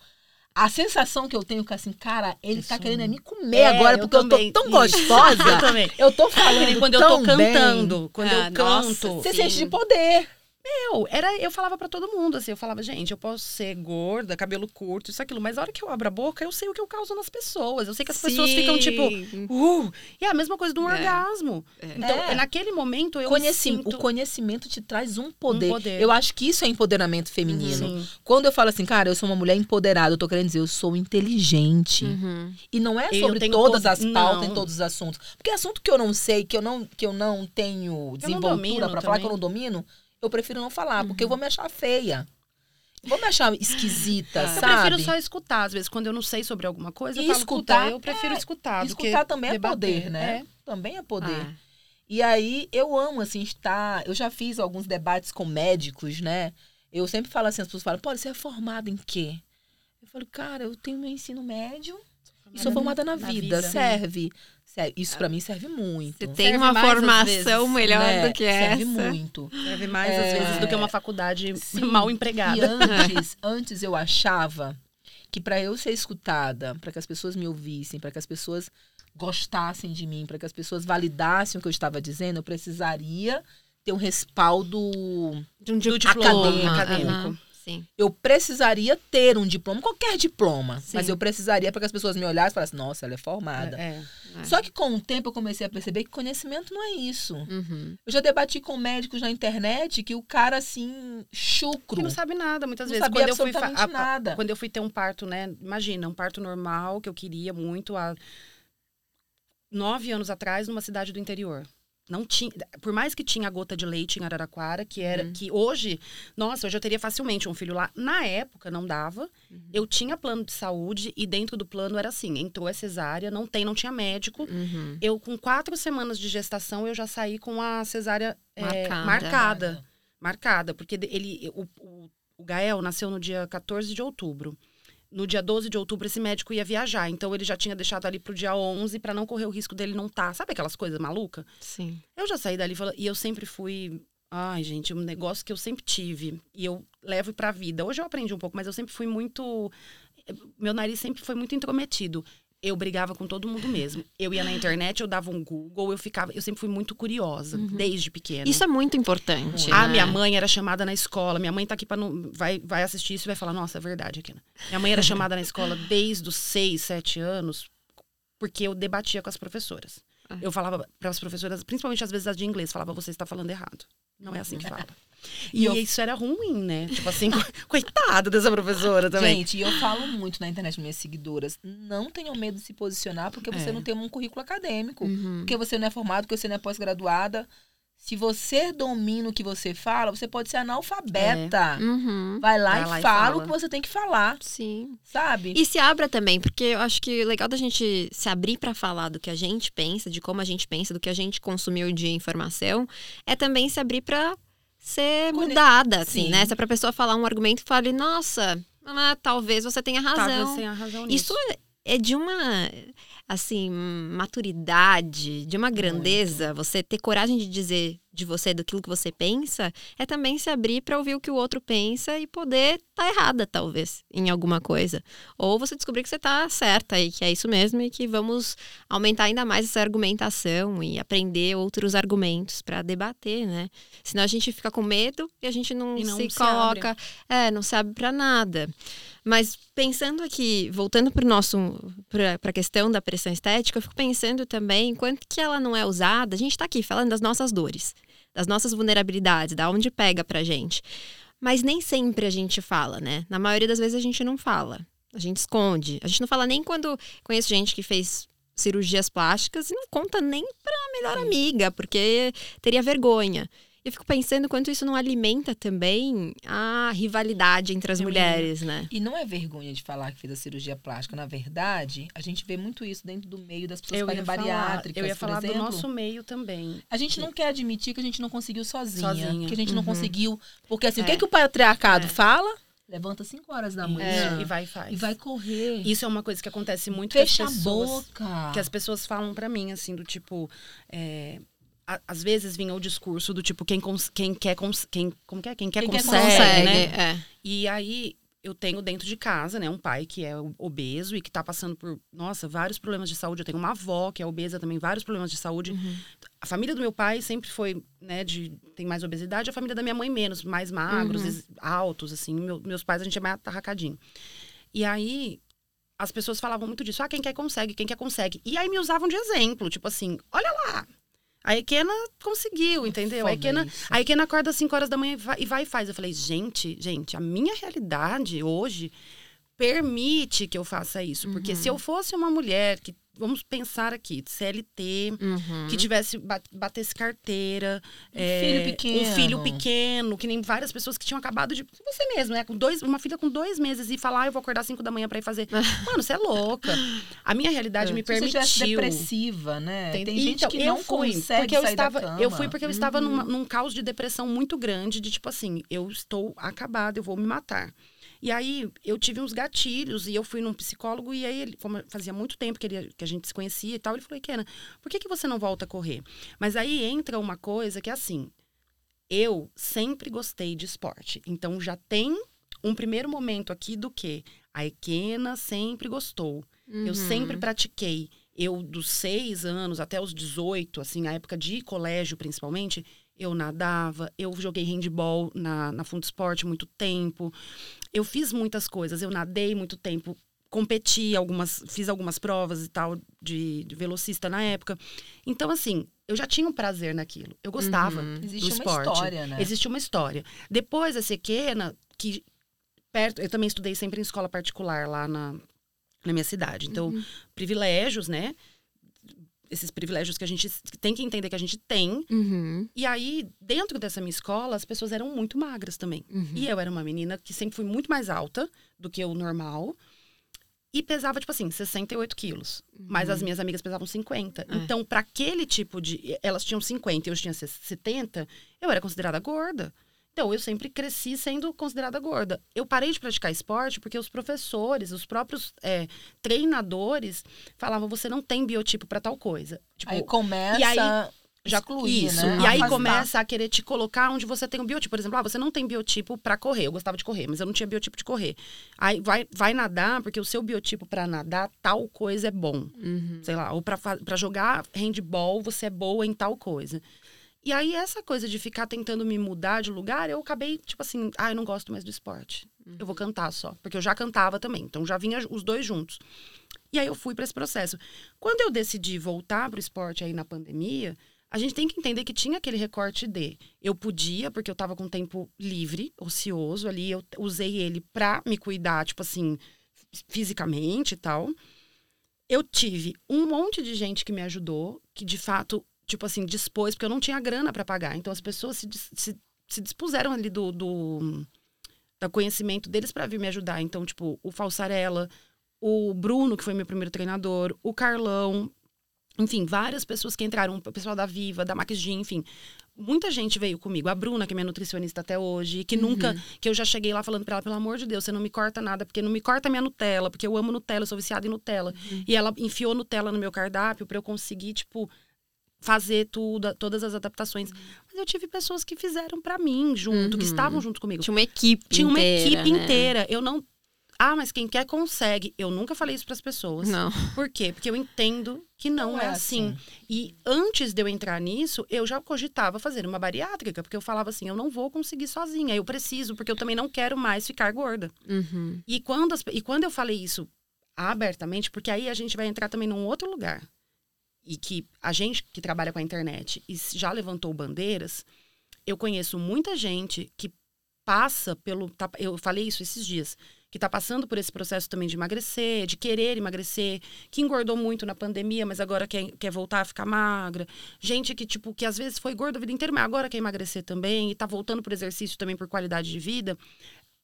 A sensação que eu tenho que assim, cara, ele tá Isso. querendo é me comer É, agora, eu porque eu, tô tão gostosa. Eu também. Eu tô É falando quando eu tô bem. cantando, quando Ah, eu nossa, canto. Você Sim. sente de poder. Eu, era, eu falava pra todo mundo, assim, eu falava, gente, eu posso ser gorda, cabelo curto, isso, aquilo, mas a hora que eu abro a boca, eu sei o que eu causo nas pessoas. Eu sei que as pessoas ficam, tipo, Sim. uh, e é a mesma coisa de um É. orgasmo. Então, É. naquele momento, eu Conheci- sinto... O conhecimento te traz um poder. poder. Eu acho que isso é empoderamento feminino. Sim. Quando eu falo assim, cara, eu sou uma mulher empoderada, eu tô querendo dizer, eu sou inteligente. Uhum. E não é sobre todas as pautas não. e todos os assuntos. Porque assunto que eu não sei, que eu não, que eu não tenho desenvoltura pra falar que eu não domino, eu prefiro não falar, porque eu vou me achar feia. Eu Vou me achar esquisita, Eu Eu sabe? prefiro só escutar, às vezes, quando eu não sei sobre alguma coisa, eu E falo, escutar, "Puta, eu prefiro é, escutar. Escutar também é debater." poder, né? É. Também é poder. Ah. E aí, eu amo, assim, estar... Eu já fiz alguns debates com médicos, né? Eu sempre falo assim, as pessoas falam, pô, você é formada em quê? Eu falo, cara, eu tenho meu ensino médio e sou formada na, na vida. vida. Serve. Serve. Isso pra mim serve muito. Você tem Serve uma formação vezes, melhor né? do que Serve essa. muito. Serve mais, É. às vezes, do que uma faculdade Sim. mal E empregada. antes, antes eu achava que pra eu ser escutada, pra que as pessoas me ouvissem, pra que as pessoas gostassem de mim, pra que as pessoas validassem o que eu estava dizendo, eu precisaria ter um respaldo. De um diploma. diploma Aham. acadêmico. Sim. Eu precisaria ter um diploma, qualquer diploma, Sim. mas eu precisaria para que as pessoas me olhassem e falassem: nossa, ela é formada. É. É. Só que com o tempo eu comecei a perceber que conhecimento não é isso. Uhum. Eu já debati com médicos na internet que o cara, assim, chucro. Que não sabe nada, muitas Não vezes. sabia Quando eu, fui absolutamente a- nada. quando eu fui ter um parto, né? Imagina, um parto normal que eu queria muito há nove anos atrás, numa cidade do interior. Não tinha, por mais que tinha gota de leite em Araraquara, que era Uhum. que hoje, nossa, hoje eu teria facilmente um filho lá. Na época não dava. Uhum. Eu tinha plano de saúde e dentro do plano era assim, entrou a cesárea, não tem, não tinha médico. Uhum. Eu com quatro semanas de gestação eu já saí com a cesárea é, Marcada. marcada marcada, porque ele, o, o, o Gael nasceu no dia 14 de outubro. No dia 12 de outubro, esse médico ia viajar. Então, ele já tinha deixado ali pro dia 11 para não correr o risco dele não estar. Sabe aquelas coisas malucas? Sim. Eu já saí dali e eu sempre fui. Ai, gente, um negócio que eu sempre tive. E eu levo pra vida. Hoje eu aprendi um pouco, mas eu sempre fui muito. Meu nariz sempre foi muito intrometido. Eu brigava com todo mundo mesmo. Eu ia na internet, eu dava um Google, eu ficava. Eu sempre fui muito curiosa, desde pequena. Isso é muito importante. A né? minha mãe era chamada na escola. Minha mãe tá aqui para não. Vai, vai assistir isso e vai falar: Nossa, é verdade, aqui. Minha mãe era chamada na escola desde os seis, sete anos, porque eu debatia com as professoras. Ah. Eu falava para as professoras, principalmente às vezes as de inglês, falava: Você está falando errado. Não é assim que fala. E E eu- isso era ruim, né? Tipo assim, co- coitada dessa professora também. Gente, e eu falo muito na internet minhas seguidoras: não tenham medo de se posicionar porque você É. não tem um currículo acadêmico. Uhum. Porque você não é formado, porque você não é pós-graduada. Se você domina o que você fala, você pode ser analfabeta. Uhum. Vai lá, Vai e, lá e fala, fala. o que você tem que falar, Sim. sabe? E se abra também, porque eu acho que o legal da gente se abrir pra falar do que a gente pensa, de como a gente pensa, do que a gente consumiu de informação, é também se abrir pra ser mudada, assim, Sim. né? Se é pra pessoa falar um argumento e fale, nossa, ah, talvez você tenha razão. você tem a razão nisso. Isso é de uma, assim, maturidade, de uma grandeza. Você ter coragem de dizer de você, daquilo que você pensa, é também se abrir para ouvir o que o outro pensa e poder estar errada, talvez, em alguma coisa. Ou você descobrir que você tá certa e que é isso mesmo e que vamos aumentar ainda mais essa argumentação e aprender outros argumentos para debater, né? Senão a gente fica com medo e a gente não, não se, se coloca, é, não se abre para nada. Mas pensando aqui, voltando para nosso para a questão da pressão estética, eu fico pensando também quanto que ela não é usada. A gente está aqui falando das nossas dores, das nossas vulnerabilidades, da onde pega pra gente. Mas nem sempre a gente fala, né? Na maioria das vezes a gente não fala. A gente esconde. A gente não fala nem quando conheço gente que fez cirurgias plásticas e não conta nem pra melhor amiga, porque teria vergonha. Eu fico pensando quanto isso não alimenta também a rivalidade entre as mulheres, né? E não é vergonha de falar que fez a cirurgia plástica. Na verdade, a gente vê muito isso dentro do meio das pessoas ia bariátricas. Eu ia por falar exemplo. do nosso meio também. A gente não quer admitir que a gente não conseguiu sozinha. Sozinha. Que a gente não Uhum. conseguiu. Porque assim, o que, É. que o patriarcado É. fala? Levanta 5 horas da manhã. Isso, e vai e faz. E vai correr. Isso é uma coisa que acontece muito Fecha com as a pessoas. boca. Que as pessoas falam pra mim, assim, do tipo. é, a- às vezes vinha o discurso do tipo, quem, cons- quem quer. Cons- quem, como que é? Quem quer Quem consegue, consegue, né? é. E aí eu tenho dentro de casa, né, um pai que é obeso e que tá passando por, nossa, vários problemas de saúde. Eu tenho uma avó que é obesa também, vários problemas de saúde. Uhum. A família do meu pai sempre foi, né, de tem mais obesidade, a família da minha mãe menos, mais magros, Uhum. altos assim. Meu- meus pais a gente é mais atarracadinho. E aí as pessoas falavam muito disso, ah, quem quer consegue, quem quer consegue. E aí me usavam de exemplo, tipo assim, olha lá. A Ekena conseguiu, entendeu? A Ekena, isso. a acorda às 5 horas da manhã e vai, e vai e faz. Eu falei, gente, gente, a minha realidade hoje permite que eu faça isso. Porque se eu fosse uma mulher que, vamos pensar aqui, CLT, Uhum. que tivesse, ba- batesse carteira, é, filho pequeno. um filho pequeno, que nem várias pessoas que tinham acabado de. Você mesmo, né? Com dois, uma filha com dois meses e falar, ah, eu vou acordar às 5 da manhã pra ir fazer. Mano, você é louca. A minha realidade me Se você tivesse permitiu. depressiva, né? Entende? Tem gente Então, que eu não fui, consegue porque eu sair estava. Eu fui porque eu estava Uhum. numa- num caos de depressão muito grande, de tipo assim, eu estou acabada, eu vou me matar. E aí eu tive uns gatilhos e eu fui num psicólogo e aí ele, como fazia muito tempo que, ele, que a gente se conhecia e tal, ele falou, Kena, por que, que você não volta a correr? Mas aí entra uma coisa que é assim, eu sempre gostei de esporte. Então já tem um primeiro momento aqui do que a Ekena sempre gostou. Eu Uhum. sempre pratiquei. Eu, dos seis anos até os 18, assim, a época de colégio principalmente, eu nadava, eu joguei handball na, na Fundo Esporte muito tempo. Eu fiz muitas coisas, eu nadei muito tempo, competi algumas, fiz algumas provas e tal de, de velocista na época. Então, assim, eu já tinha um prazer naquilo. Eu gostava Uhum. Existe do uma esporte. história, né? Existe uma história. Depois, a Sequena, que perto, eu também estudei sempre em escola particular lá na, na minha cidade. Então, Uhum. privilégios, né? Esses privilégios que a gente tem que entender que a gente tem. Uhum. E aí, dentro dessa minha escola, as pessoas eram muito magras também. Uhum. E eu era uma menina que sempre fui muito mais alta do que o normal. E pesava, tipo assim, 68 quilos. Mas as minhas amigas pesavam 50. Uhum. É. Então, para aquele tipo de. Elas tinham 50 e eu tinha 70, eu era considerada gorda. Então, eu sempre cresci sendo considerada gorda. Eu parei de praticar esporte porque os professores, os próprios é, treinadores, falavam: você não tem biotipo para tal coisa. Tipo, aí começa e aí- já excluir, isso. né? E aí Afastar. começa a querer te colocar onde você tem o biotipo. Por exemplo, ah, você não tem biotipo pra correr. Eu gostava de correr, mas eu não tinha biotipo de correr. Aí vai, vai nadar, porque o seu biotipo pra nadar, tal coisa é bom. Uhum. Sei lá, ou pra jogar handball, você é boa em tal coisa. E aí, essa coisa de ficar tentando me mudar de lugar, eu acabei, tipo assim, ah, eu não gosto mais do esporte. Eu vou cantar só. Porque eu já cantava também. Então já vinha os dois juntos. E aí eu fui para esse processo. Quando eu decidi voltar pro esporte aí na pandemia, a gente tem que entender que tinha aquele recorte de eu podia, porque eu tava com tempo livre, ocioso ali, eu usei ele pra me cuidar, tipo assim, fisicamente e tal. Eu tive um monte de gente que me ajudou, que de fato, tipo assim, dispôs, porque eu não tinha grana para pagar. Então as pessoas se, se, se dispuseram ali do, do, do conhecimento deles para vir me ajudar. Então, tipo, o Falsarella, o Bruno, que foi meu primeiro treinador, o Carlão, enfim, várias pessoas que entraram, o pessoal da Viva, da Max Gym, enfim. Muita gente veio comigo. A Bruna, que é minha nutricionista até hoje, que nunca, que eu já cheguei lá falando pra ela, pelo amor de Deus, você não me corta nada, porque não me corta minha Nutella, porque eu amo Nutella, eu sou viciada em Nutella. E ela enfiou Nutella no meu cardápio pra eu conseguir, tipo, fazer tudo, todas as adaptações. Mas eu tive pessoas que fizeram pra mim junto, que Uhum. estavam junto comigo. Tinha uma equipe Tinha uma inteira, equipe né? inteira. Eu não. Ah, mas quem quer consegue. Eu nunca falei isso pras pessoas. Não. Por quê? Porque eu entendo que não, Não é, é assim. assim. E antes de eu entrar nisso, eu já cogitava fazer uma bariátrica, porque eu falava assim, eu não vou conseguir sozinha, eu preciso, porque eu também não quero mais ficar gorda. Uhum. E quando, as e quando eu falei isso abertamente, porque aí a gente vai entrar também num outro lugar. E que a gente que trabalha com a internet e já levantou bandeiras, eu conheço muita gente que passa pelo. tá- Eu falei isso esses dias. que está passando por esse processo também de emagrecer, de querer emagrecer, que engordou muito na pandemia, mas agora quer, quer voltar a ficar magra. Gente que, tipo, que às vezes foi gorda a vida inteira, mas agora quer emagrecer também e está voltando para exercício também por qualidade de vida.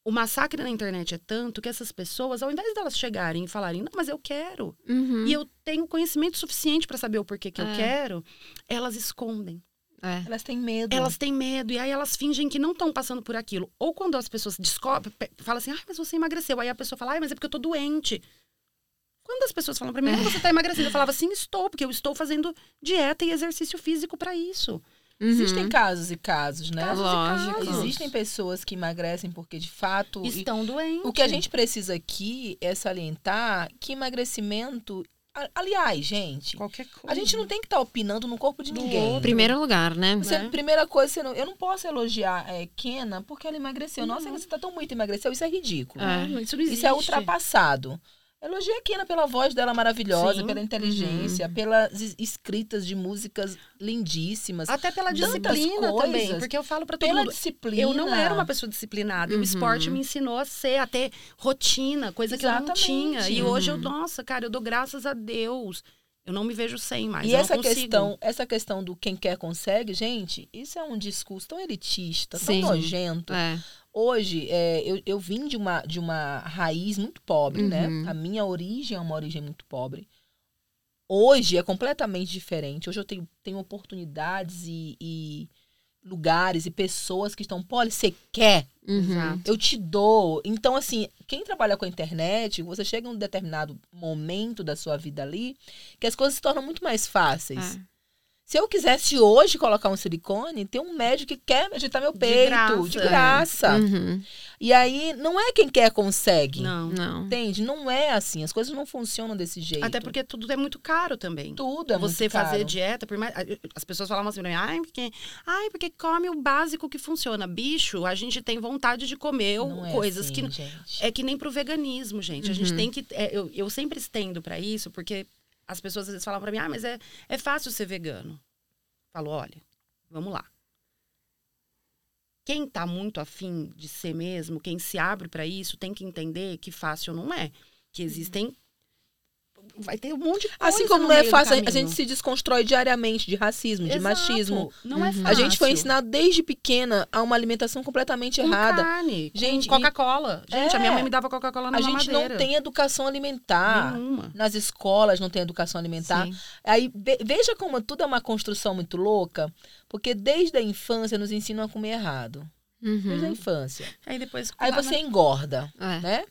O massacre na internet é tanto que essas pessoas, ao invés delas chegarem e falarem, não, mas eu quero, Uhum. e eu tenho conhecimento suficiente para saber o porquê que eu É. quero, elas escondem. É. Elas têm medo. Elas têm medo e aí elas fingem que não estão passando por aquilo. Ou quando as pessoas descobrem, falam assim, ah, mas você emagreceu. Aí a pessoa fala, ah, mas é porque eu tô doente. Quando as pessoas falam pra mim, ah, você tá emagrecendo, eu falava, sim, estou, porque eu estou fazendo dieta e exercício físico para isso. Uhum. Existem casos e casos, né? Casos e Lógico. casos. Existem pessoas que emagrecem porque, de fato. e- Estão doentes. O que a gente precisa aqui é salientar que emagrecimento. Aliás, gente, Qualquer coisa. a gente não tem que estar opinando no corpo de Do ninguém. outro. Primeiro lugar, né? Você- né? Primeira coisa, você não- eu não posso elogiar é, Kena porque ela emagreceu. Nossa, você tá tão muito emagreceu. Isso é ridículo. É. Ah, Isso. Isso é ultrapassado. Elogia a Kena pela voz dela maravilhosa, Sim. pela inteligência, pelas es- escritas de músicas lindíssimas, Até pela disciplina também. Porque eu falo pra todo pela mundo. disciplina. Eu não era uma pessoa disciplinada. Uhum. o esporte me ensinou a ser, a ter rotina, coisa que eu não Exatamente. tinha. E hoje eu, Uhum. nossa, cara, eu dou graças a Deus. Eu não me vejo sem mais. E essa questão, essa questão do quem quer consegue, gente, isso é um discurso tão elitista, Sim. tão nojento. É. Hoje, é, eu, eu vim de uma, de uma raiz muito pobre, né? Uhum. A minha origem é uma origem muito pobre. Hoje é completamente diferente. Hoje eu tenho, tenho oportunidades e, e lugares e pessoas que estão, Poli, você quer? Uhum. Eu te dou. Então, assim, quem trabalha com a internet, você chega em um determinado momento da sua vida ali, que as coisas se tornam muito mais fáceis. É. Se eu quisesse hoje colocar um silicone, tem um médico que quer agitar meu De peito, graça. de graça. Uhum. E aí, não é quem quer consegue. Não. Não. Entende? Não é assim. As coisas não funcionam desse jeito. Até porque tudo é muito caro também. tudo é você muito fazer caro. dieta, por mais, as pessoas falavam assim pra mim, ai, porque, ai, porque come o básico que funciona. Bicho, a gente tem vontade de comer Não é coisas assim, que gente. É que nem pro veganismo, gente. A gente Uhum. tem que. é, eu, eu sempre estendo pra isso, porque as pessoas às vezes falam pra mim, ah, mas é, é fácil ser vegano. Falo, olha, vamos lá. Quem tá muito afim de ser mesmo, quem se abre pra isso, tem que entender que fácil não é. Que existem. Vai ter um monte de coisa. Assim como não é fácil, a gente se desconstrói diariamente de racismo, de Exato. machismo. Não é Uhum. fácil. A gente foi ensinado desde pequena a uma alimentação completamente com errada. carne, Gente, Coca-Cola. Gente, a minha É. mãe me dava Coca-Cola na A gente mamadeira. não tem educação alimentar. nenhuma. Nas escolas não tem educação alimentar. Sim. Aí ve- veja como tudo é uma construção muito louca, porque desde a infância nos ensinam a comer errado. Desde a Uhum. infância. Aí depois. Aí você na- engorda, É. né?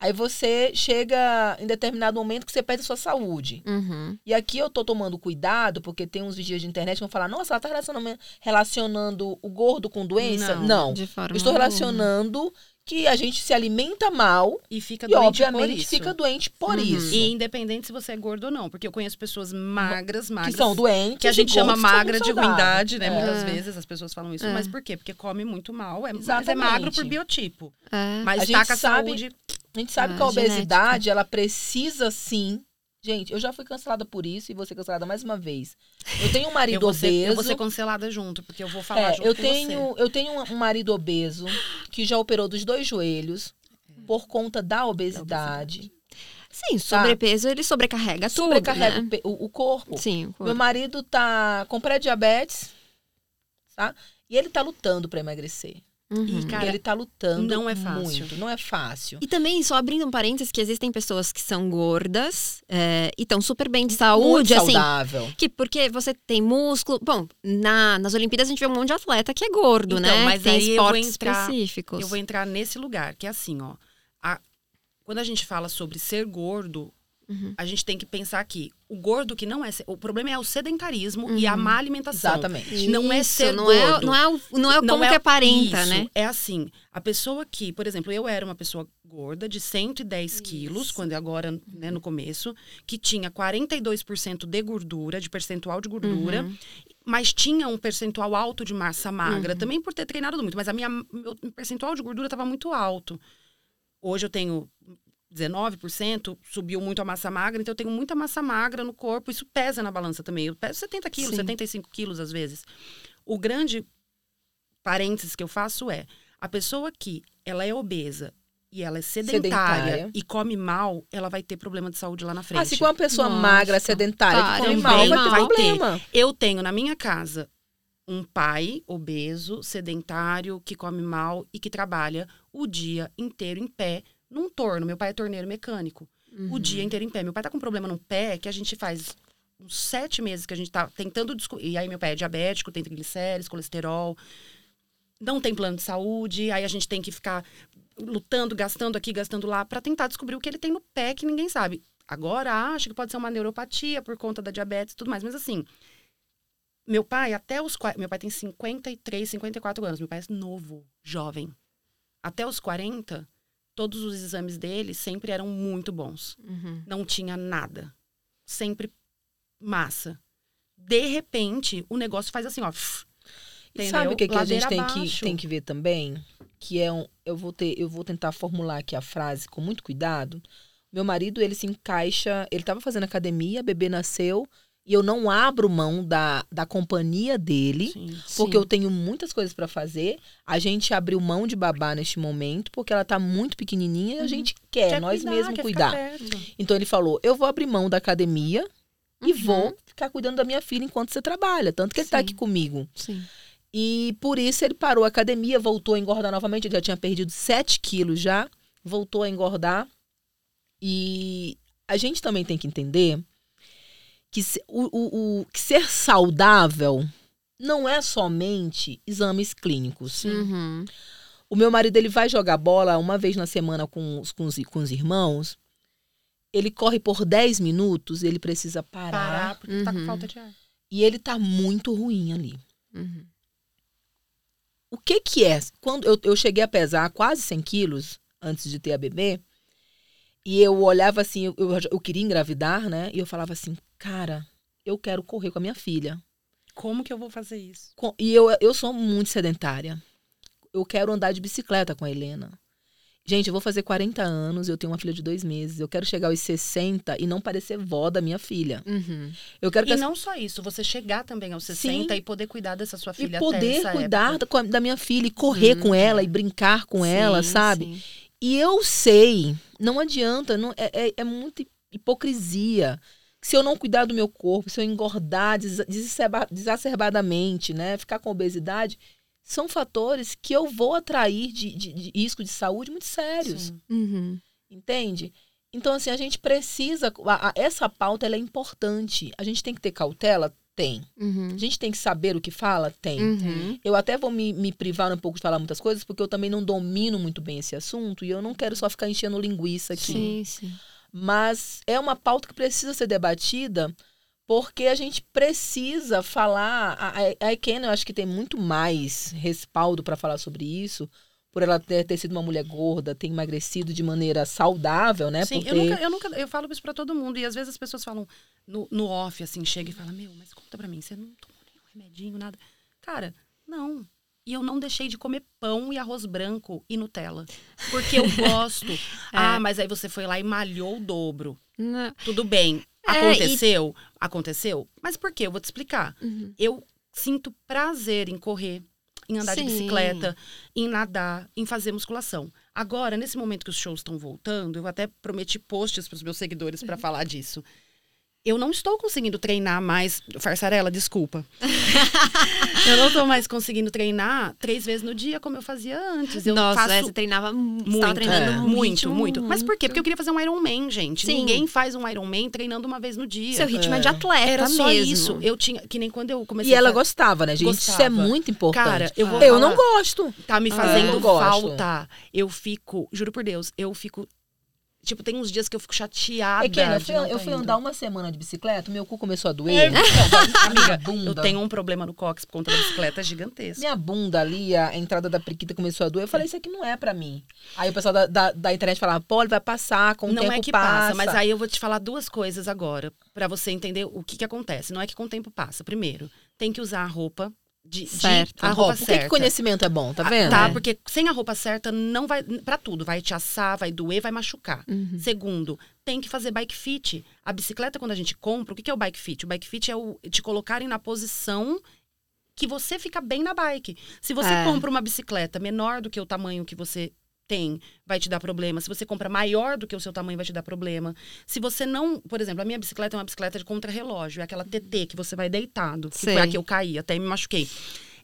Aí você chega em determinado momento que você perde a sua saúde. Uhum. E aqui eu tô tomando cuidado, porque tem uns vídeos de internet que vão falar, nossa, ela tá relacionando, relacionando o gordo com doença? Não, Não. Estou alguma. relacionando que a gente se alimenta mal E fica e, doente obviamente, fica doente por Uhum. isso. E independente se você é gordo ou não, porque eu conheço pessoas magras, magras. que são doentes. que a gente chama magra de ruindade, né? É. Muitas É. vezes as pessoas falam isso. É. Mas por quê? Porque come muito mal. É, mas é magro por biotipo. É. Mas A tá gente com a sabe- saúde. A gente sabe Ah, que a genética. obesidade, ela precisa sim. Gente, eu já fui cancelada por isso e vou ser cancelada mais uma vez. Eu tenho um Eu marido ser, obeso. eu vou ser cancelada junto, porque eu vou falar É, junto eu com tenho, você. eu tenho um- marido obeso que já operou dos dois joelhos por conta da obesidade. Sim, sobrepeso ele sobrecarrega tudo, Sobrecarrega né? o o, corpo. Sim, o Meu corpo. marido tá com pré-diabetes, tá? E ele tá lutando para emagrecer. Uhum. E, cara, ele tá lutando não é fácil. muito, não é fácil. E também, só abrindo um parênteses, que existem pessoas que são gordas é, e estão super bem de saúde, muito assim. saudável. Que porque você tem músculo. Bom, na, nas Olimpíadas a gente vê um monte de atleta que é gordo, Então, né? mas tem aí eu vou esportes entrar- específicos. Eu vou entrar nesse lugar, que é assim, ó. A- quando a gente fala sobre ser gordo, Uhum. a gente tem que pensar que o gordo que não é. O problema é o sedentarismo e a Uhum. má alimentação. Exatamente. Não é Isso, ser não é, gordo. não é, o- não é como que aparenta, isso, né? É assim, a pessoa que, por exemplo, eu era uma pessoa gorda de 110 quilos, quando agora, né, no começo, que tinha 42% de gordura, de percentual de gordura, Uhum. mas tinha um percentual alto de massa magra, Uhum. também por ter treinado muito, mas a minha meu percentual de gordura estava muito alto. Hoje eu tenho 19%, subiu muito a massa magra, então eu tenho muita massa magra no corpo, isso pesa na balança também. Eu peso 70 quilos, Sim. 75 quilos às vezes. O grande parênteses que eu faço é, a pessoa que ela é obesa e ela é sedentária, Sedentária. e come mal, ela vai ter problema de saúde lá na frente. Ah, se com uma pessoa Nossa. magra, sedentária, que come mal, vai ter vai ter. problema. Eu tenho na minha casa um pai obeso, sedentário, que come mal e que trabalha o dia inteiro em pé num torno. Meu pai é torneiro mecânico. Uhum. O dia inteiro em pé. Meu pai tá com um problema no pé que a gente faz uns sete meses que a gente tá tentando descobrir. E aí meu pai é diabético, tem triglicérides, colesterol. Não tem plano de saúde. Aí a gente tem que ficar lutando, gastando aqui, gastando lá, para tentar descobrir o que ele tem no pé que ninguém sabe. Agora acho que pode ser uma neuropatia por conta da diabetes e tudo mais. Mas assim, meu pai, até os. Meu pai tem 53, 54 anos. Meu pai é novo, jovem. Até os 40, todos os exames dele sempre eram muito bons. Uhum. Não tinha nada. Sempre massa. De repente, o negócio faz assim, ó. E entendeu? sabe o que, que a gente tem que, tem que ver também? Que é um. Eu vou, ter, eu vou tentar formular aqui a frase com muito cuidado. Meu marido, ele se encaixa. Ele estava fazendo academia, bebê nasceu. E eu não abro mão da, da companhia dele. Sim. Porque Sim. eu tenho muitas coisas para fazer. A gente abriu mão de babá neste momento, porque ela tá muito pequenininha e a gente quer, Quer nós cuidar, mesmos quer cuidar. Então ele falou: eu vou abrir mão da academia e Uhum. vou ficar cuidando da minha filha enquanto você trabalha. Tanto que ele tá Sim. aqui comigo. Sim. E por isso ele parou a academia, voltou a engordar novamente. Ele já tinha perdido 7 quilos já, voltou a engordar. E a gente também tem que entender que, se- o, o- o- que ser saudável não é somente exames clínicos. Uhum. O meu marido ele vai jogar bola uma vez na semana com os, com os, com os irmãos. Ele corre por 10 minutos, ele precisa parar. Parar, porque tá com Uhum. falta de ar. E ele tá muito ruim ali. Uhum. O que que é? Quando eu, eu cheguei a pesar quase 100 quilos antes de ter a bebê, e eu olhava assim, eu, eu, queria engravidar, né? E eu falava assim, cara, eu quero correr com a minha filha. Como que eu vou fazer isso? Com- e eu, eu sou muito sedentária. Eu quero andar de bicicleta com a Helena. Gente, eu vou fazer 40 anos, eu tenho uma filha de dois meses. Eu quero chegar aos 60 e não parecer vó da minha filha. Uhum. Eu quero que E não só isso, você chegar também aos 60 e poder cuidar dessa sua e filha até poder cuidar época. da, minha filha e correr Uhum. com ela e brincar com ela, Sim, sabe? sim. E eu sei, não adianta, não, é, é, é muita hipocrisia. Se eu não cuidar do meu corpo, se eu engordar des- desacerba- desacerbadamente, né, ficar com obesidade, são fatores que eu vou atrair de, de- de risco de saúde muito sérios. Uhum. entende? Então, assim, a gente precisa. a- a- essa pauta é importante. A gente tem que ter cautela? Tem. Uhum. A gente tem que saber o que fala? Tem. Uhum. Eu até vou me, me privar um pouco de falar muitas coisas, porque eu também não domino muito bem esse assunto e eu não quero só ficar enchendo linguiça aqui. Sim, sim. Mas é uma pauta que precisa ser debatida, porque a gente precisa falar. A, a, a Ekena, eu acho que tem muito mais respaldo para falar sobre isso, por ela ter, ter sido uma mulher gorda, ter emagrecido de maneira saudável, né? Sim, eu nunca, eu nunca, eu falo isso pra todo mundo. E às vezes as pessoas falam no, no off, assim, chega e fala, meu, mas conta pra mim, você não tomou nenhum remedinho, nada. Cara, não. E eu não deixei de comer pão e arroz branco e Nutella. Porque eu gosto. Ah, mas aí você foi lá e malhou o dobro. Não. Tudo bem. É, Aconteceu? Aconteceu. Mas por quê? Eu vou te explicar. Uhum. Eu sinto prazer em correr, em andar Sim. de bicicleta, em nadar, em fazer musculação. Agora, nesse momento que os shows estão voltando, eu até prometi posts para os meus seguidores para falar disso. Eu não estou conseguindo treinar mais. Farsarela, desculpa. eu não estou mais conseguindo treinar três vezes no dia como eu fazia antes. Eu Nossa, faço é, você treinava muito. Muito, treinando é. muito, ritmo muito. Mas por quê? Porque eu queria fazer um Iron Man, gente. Sim. Ninguém faz um Iron Man treinando uma vez no dia. Seu ritmo é, É. de atleta Era só mesmo. isso. Eu tinha, que nem quando eu comecei E ela gostava, né, gente? Isso é Gostava. muito importante. Cara, eu vou eu falar, não gosto. Tá me Ah, fazendo eu gosto. falta. Eu fico, juro por Deus, eu fico. Tipo, tem uns dias que eu fico chateada. É que eu fui, não eu tá fui andar uma semana de bicicleta, meu cu começou a doer. É, Amiga, bunda. eu tenho um problema no cóccix por conta da bicicleta gigantesca. Minha bunda ali, a entrada da priquita começou a doer. Eu falei, isso aqui não é pra mim. Aí o pessoal da, da, da internet falava, pô, ele vai passar, com o não tempo é que passa. mas aí eu vou te falar duas coisas agora, pra você entender o que que acontece. Não é que com o tempo passa. Primeiro, tem que usar a roupa de, de- Certo. a roupa por que, certa. que conhecimento é bom, tá Ah, vendo? Tá, É. porque sem a roupa certa não vai Pra tudo, vai te assar, vai doer, vai machucar. Uhum. Segundo, tem que fazer bike fit. A bicicleta, quando a gente compra, o que que é o bike fit? O bike fit é o, te colocarem na posição que você fica bem na bike. Se você É. compra uma bicicleta menor do que o tamanho que você tem, vai te dar problema. Se você compra maior do que o seu tamanho, vai te dar problema. Se você não, por exemplo, a minha bicicleta é uma bicicleta de contrarrelógio, é aquela TT que você vai deitado, que Sei. foi a que eu caí, até me machuquei.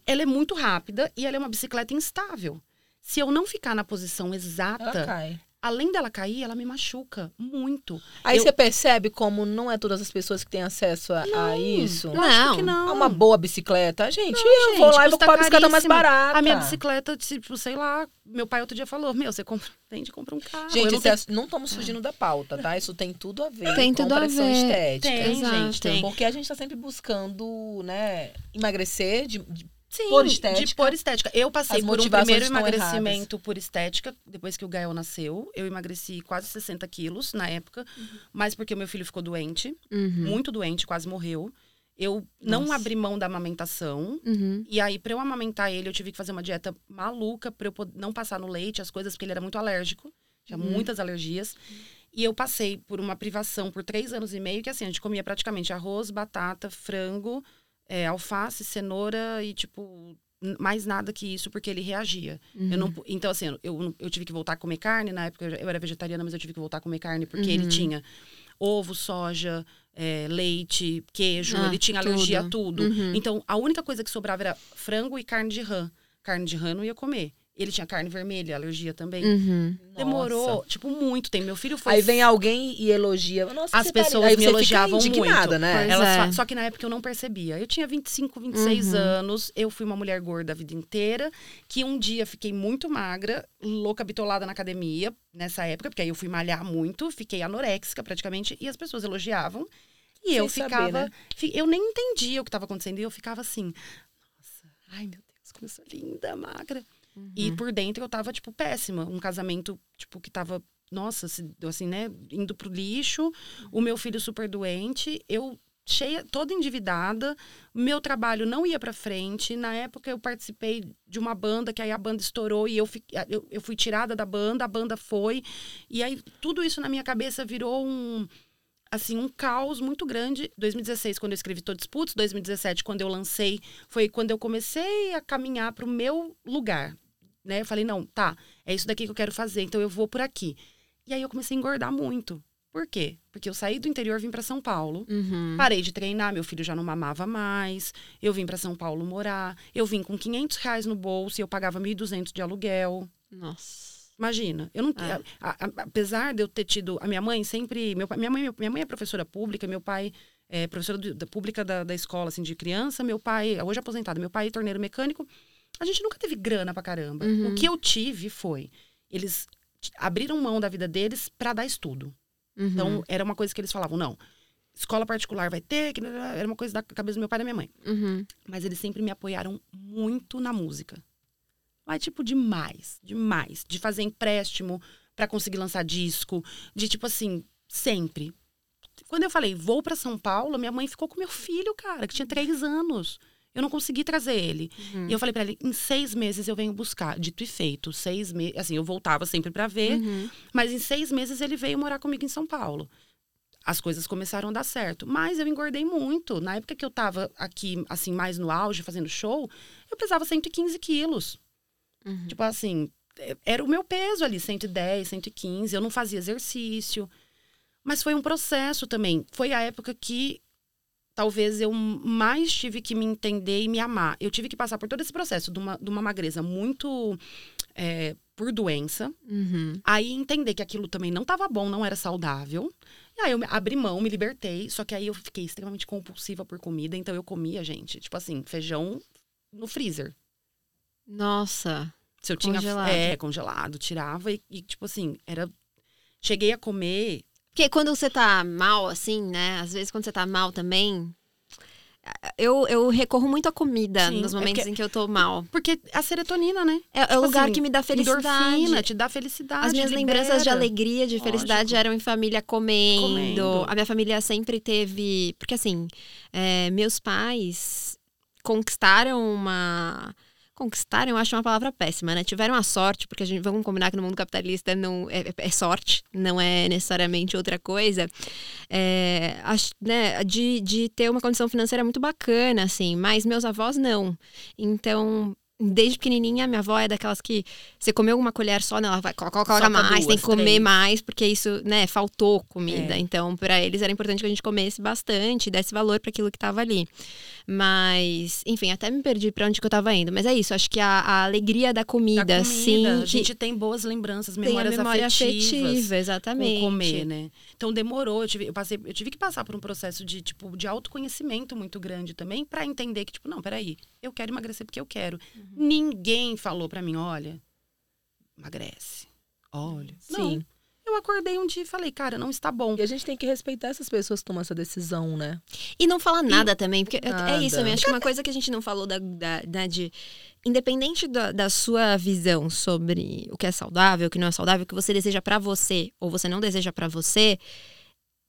Ela é muito rápida e ela é uma bicicleta instável. Se eu não ficar na posição Ela exata, cai. Além dela cair, ela me machuca muito. Aí Eu- você percebe como não é todas as pessoas que têm acesso a, a isso. Não. que não. A uma boa bicicleta. Gente, Não, eu vou gente, lá e vou comprar a bicicleta mais barata. A minha bicicleta, tipo, sei lá, meu pai outro dia falou: Meu, você compra, vende, compra um carro. Eu Gente, não isso é- não estamos fugindo da pauta, tá? Isso tem tudo a ver Tem com tudo a pressão ver. estética. Tem, Exato. gente, tem. Porque a gente tá sempre buscando, né, emagrecer, de, de- Sim, por estética. de por estética. Eu passei As por um primeiro emagrecimento por estética, depois que o Gael nasceu. Eu emagreci quase 60 quilos na época, mas porque o meu filho ficou doente, Uhum. muito doente, quase morreu. Eu não Nossa. abri mão da amamentação. Uhum. E aí, pra eu amamentar ele, eu tive que fazer uma dieta maluca pra eu não passar no leite, as coisas, porque ele era muito alérgico. Tinha Uhum. muitas alergias. E eu passei por uma privação por três anos e meio, que assim, a gente comia praticamente arroz, batata, frango, é, alface, cenoura e, tipo, mais nada que isso, porque ele reagia. Eu não, então, assim, eu, eu tive que voltar a comer carne. Na época eu era vegetariana, mas eu tive que voltar a comer carne, porque ele Uhum. tinha ovo, soja, é, leite, queijo, Ah, ele tinha alergia a tudo. Uhum. Então, a única coisa que sobrava era frango e carne de rã. Carne de rã eu não ia comer. Ele tinha carne vermelha, alergia também. Uhum. Demorou, Nossa. tipo, muito tempo. Meu filho foi. Aí vem alguém e elogia. Nossa, As tá pessoas. Aí me elogiavam indignada, muito. né? É. fa- Só que na época eu não percebia. Eu tinha 25, 26 Uhum. anos. Eu fui uma mulher gorda a vida inteira. Que um dia fiquei muito magra, louca, bitolada na academia, nessa época, porque aí eu fui malhar muito, fiquei anoréxica praticamente, e as pessoas elogiavam. E Sem eu saber, ficava. né? fi- Eu nem entendia o que estava acontecendo. E eu ficava assim. Nossa, ai meu Deus, como eu sou linda, magra. E Uhum. por dentro eu tava, tipo, péssima. Um casamento, tipo, que tava, nossa, assim, né, indo pro lixo. O meu filho super doente. Eu cheia, toda endividada. Meu trabalho não ia pra frente. Na época eu participei de uma banda, que aí a banda estourou e eu, fi- eu, eu fui tirada da banda, a banda foi. E aí tudo isso na minha cabeça virou um assim, um caos muito grande. 2016, quando eu escrevi Todos Putos, 2017, quando eu lancei, foi quando eu comecei a caminhar para o meu lugar. Né? Eu falei, não, tá, é isso daqui que eu quero fazer, então eu vou por aqui. E aí eu comecei a engordar muito. Por quê? Porque eu saí do interior, vim para São Paulo. Uhum. Parei de treinar, meu filho já não mamava mais. Eu vim para São Paulo morar. Eu vim com 500 reais no bolso e eu pagava 1.200 de aluguel. Nossa. Imagina, eu não, É. a- a- apesar de eu ter tido a minha mãe sempre, meu minha mãe, minha mãe é professora pública, meu pai é professora do- da pública da, da escola assim de criança, meu pai hoje aposentado, meu pai é torneiro mecânico. A gente nunca teve grana pra caramba. Uhum. O que eu tive foi eles abriram mão da vida deles pra dar estudo. Uhum. Então era uma coisa que eles falavam, não, escola particular vai ter, que era uma coisa da cabeça do meu pai e da minha mãe. Uhum. Mas eles sempre me apoiaram muito na música. Mas, tipo, demais, demais. De fazer empréstimo pra conseguir lançar disco. De, tipo assim, sempre. Quando eu falei, vou pra São Paulo, minha mãe ficou com meu filho, cara, que tinha três anos. Eu não consegui trazer ele. Uhum. E eu falei pra ele, em seis meses eu venho buscar. Dito e feito, seis meses. Assim, eu voltava sempre pra ver. Uhum. Mas em seis meses ele veio morar comigo em São Paulo. As coisas começaram a dar certo. Mas eu engordei muito. Na época que eu tava aqui, assim, mais no auge, fazendo show, eu pesava 115 quilos. Uhum. Tipo assim, é- era o meu peso ali, 110, 115. Eu não fazia exercício. Mas foi um processo também. Foi a época que talvez eu mais tive que me entender e me amar. Eu tive que passar por todo esse processo de uma, de uma magreza muito é, por doença. Uhum. Aí entender que aquilo também não estava bom, não era saudável. E aí eu abri mão, me libertei. Só que aí eu fiquei extremamente compulsiva por comida. Então eu comia, gente, tipo assim, feijão no freezer. Nossa. Se eu tinha. Congelado. É, congelado. Tirava e, e, tipo assim, era. Cheguei a comer. Porque quando você tá mal, assim, né? Às vezes quando você tá mal também. Eu, eu recorro muito à comida Sim, nos é momentos porque- em que eu tô mal. Porque a serotonina, né? É, é o Tipo lugar assim, que me dá felicidade. Endorfina, te dá felicidade. As minhas libera. lembranças de alegria, de felicidade Lógico. eram em família comendo. Comendo. A minha família sempre teve. Porque assim, é, meus pais conquistaram uma. Conquistaram, eu acho uma palavra péssima, né? Tiveram a sorte, porque a gente vamos combinar que no mundo capitalista não é, é sorte, não é necessariamente outra coisa. É, acho, né, de, de ter uma condição financeira muito bacana, assim, mas meus avós não. Então, desde pequenininha, minha avó é daquelas que você comeu uma colher só, não, ela vai, coloca, coloca mais, duas, tem que comer três. mais, porque isso, né, faltou comida. É. Então, para eles era importante que a gente comesse bastante, desse valor para aquilo que estava ali. Mas, enfim, até me perdi para onde que eu estava indo. Mas é isso, acho que a, a alegria da comida, da comida, sim. A gente tem boas lembranças, memórias memória afetivas. Afetiva, exatamente. Com comer, né? Então demorou, eu tive, eu passei, eu tive que passar por um processo de, tipo, de autoconhecimento muito grande também, para entender que, tipo, não, peraí, eu quero emagrecer porque eu quero. Uhum. Ninguém falou para mim, olha, emagrece. Olha. Sim. Não, eu acordei um dia e falei, cara, não está bom. E a gente tem que respeitar essas pessoas que tomam essa decisão, né? E não falar nada e... também, porque nada. é isso também. Acho que uma coisa que a gente não falou da, da, da de. Independente da, da, sua visão sobre o que é saudável, o que não é saudável, o que você deseja para você ou você não deseja para você,